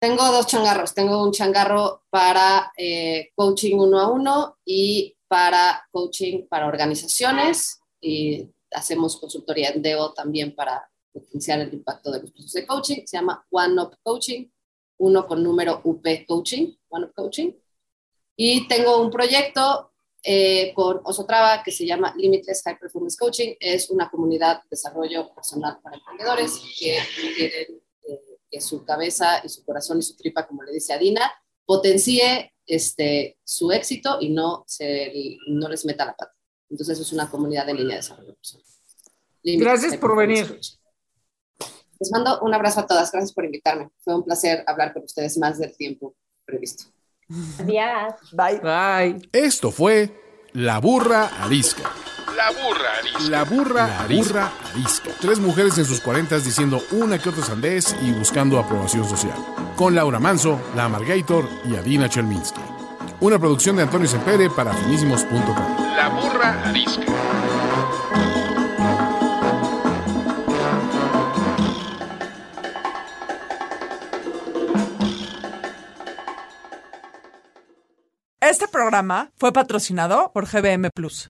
Tengo dos changarros. Tengo un changarro para eh, coaching uno a uno y para coaching para organizaciones. Y hacemos consultoría en DEO también para potenciar el impacto de los procesos de coaching. Se llama One Up Coaching, uno con número UP Coaching, One Up Coaching. Y tengo un proyecto eh, con Osotrava que se llama Limitless High Performance Coaching. Es una comunidad de desarrollo personal para emprendedores que quieren eh, que su cabeza y su corazón y su tripa, como le dice Adina, potencie este, su éxito y no, se, no les meta la pata. Entonces es una comunidad de línea de desarrollo personal. Gracias por venir. Les mando un abrazo a todas. Gracias por invitarme. Fue un placer hablar con ustedes más del tiempo previsto. Adiós. Bye. Bye. Esto fue La Burra Arisca. La burra arisca. La burra, arisca. arisca. Tres mujeres en sus cuarentas diciendo una que otra sandez y buscando aprobación social. Con Laura Manso, La Amargator y Adina Chelminsky. Una producción de Antonio Sempere para finísimos.com. La burra arisca. Este programa fue patrocinado por GBM Plus.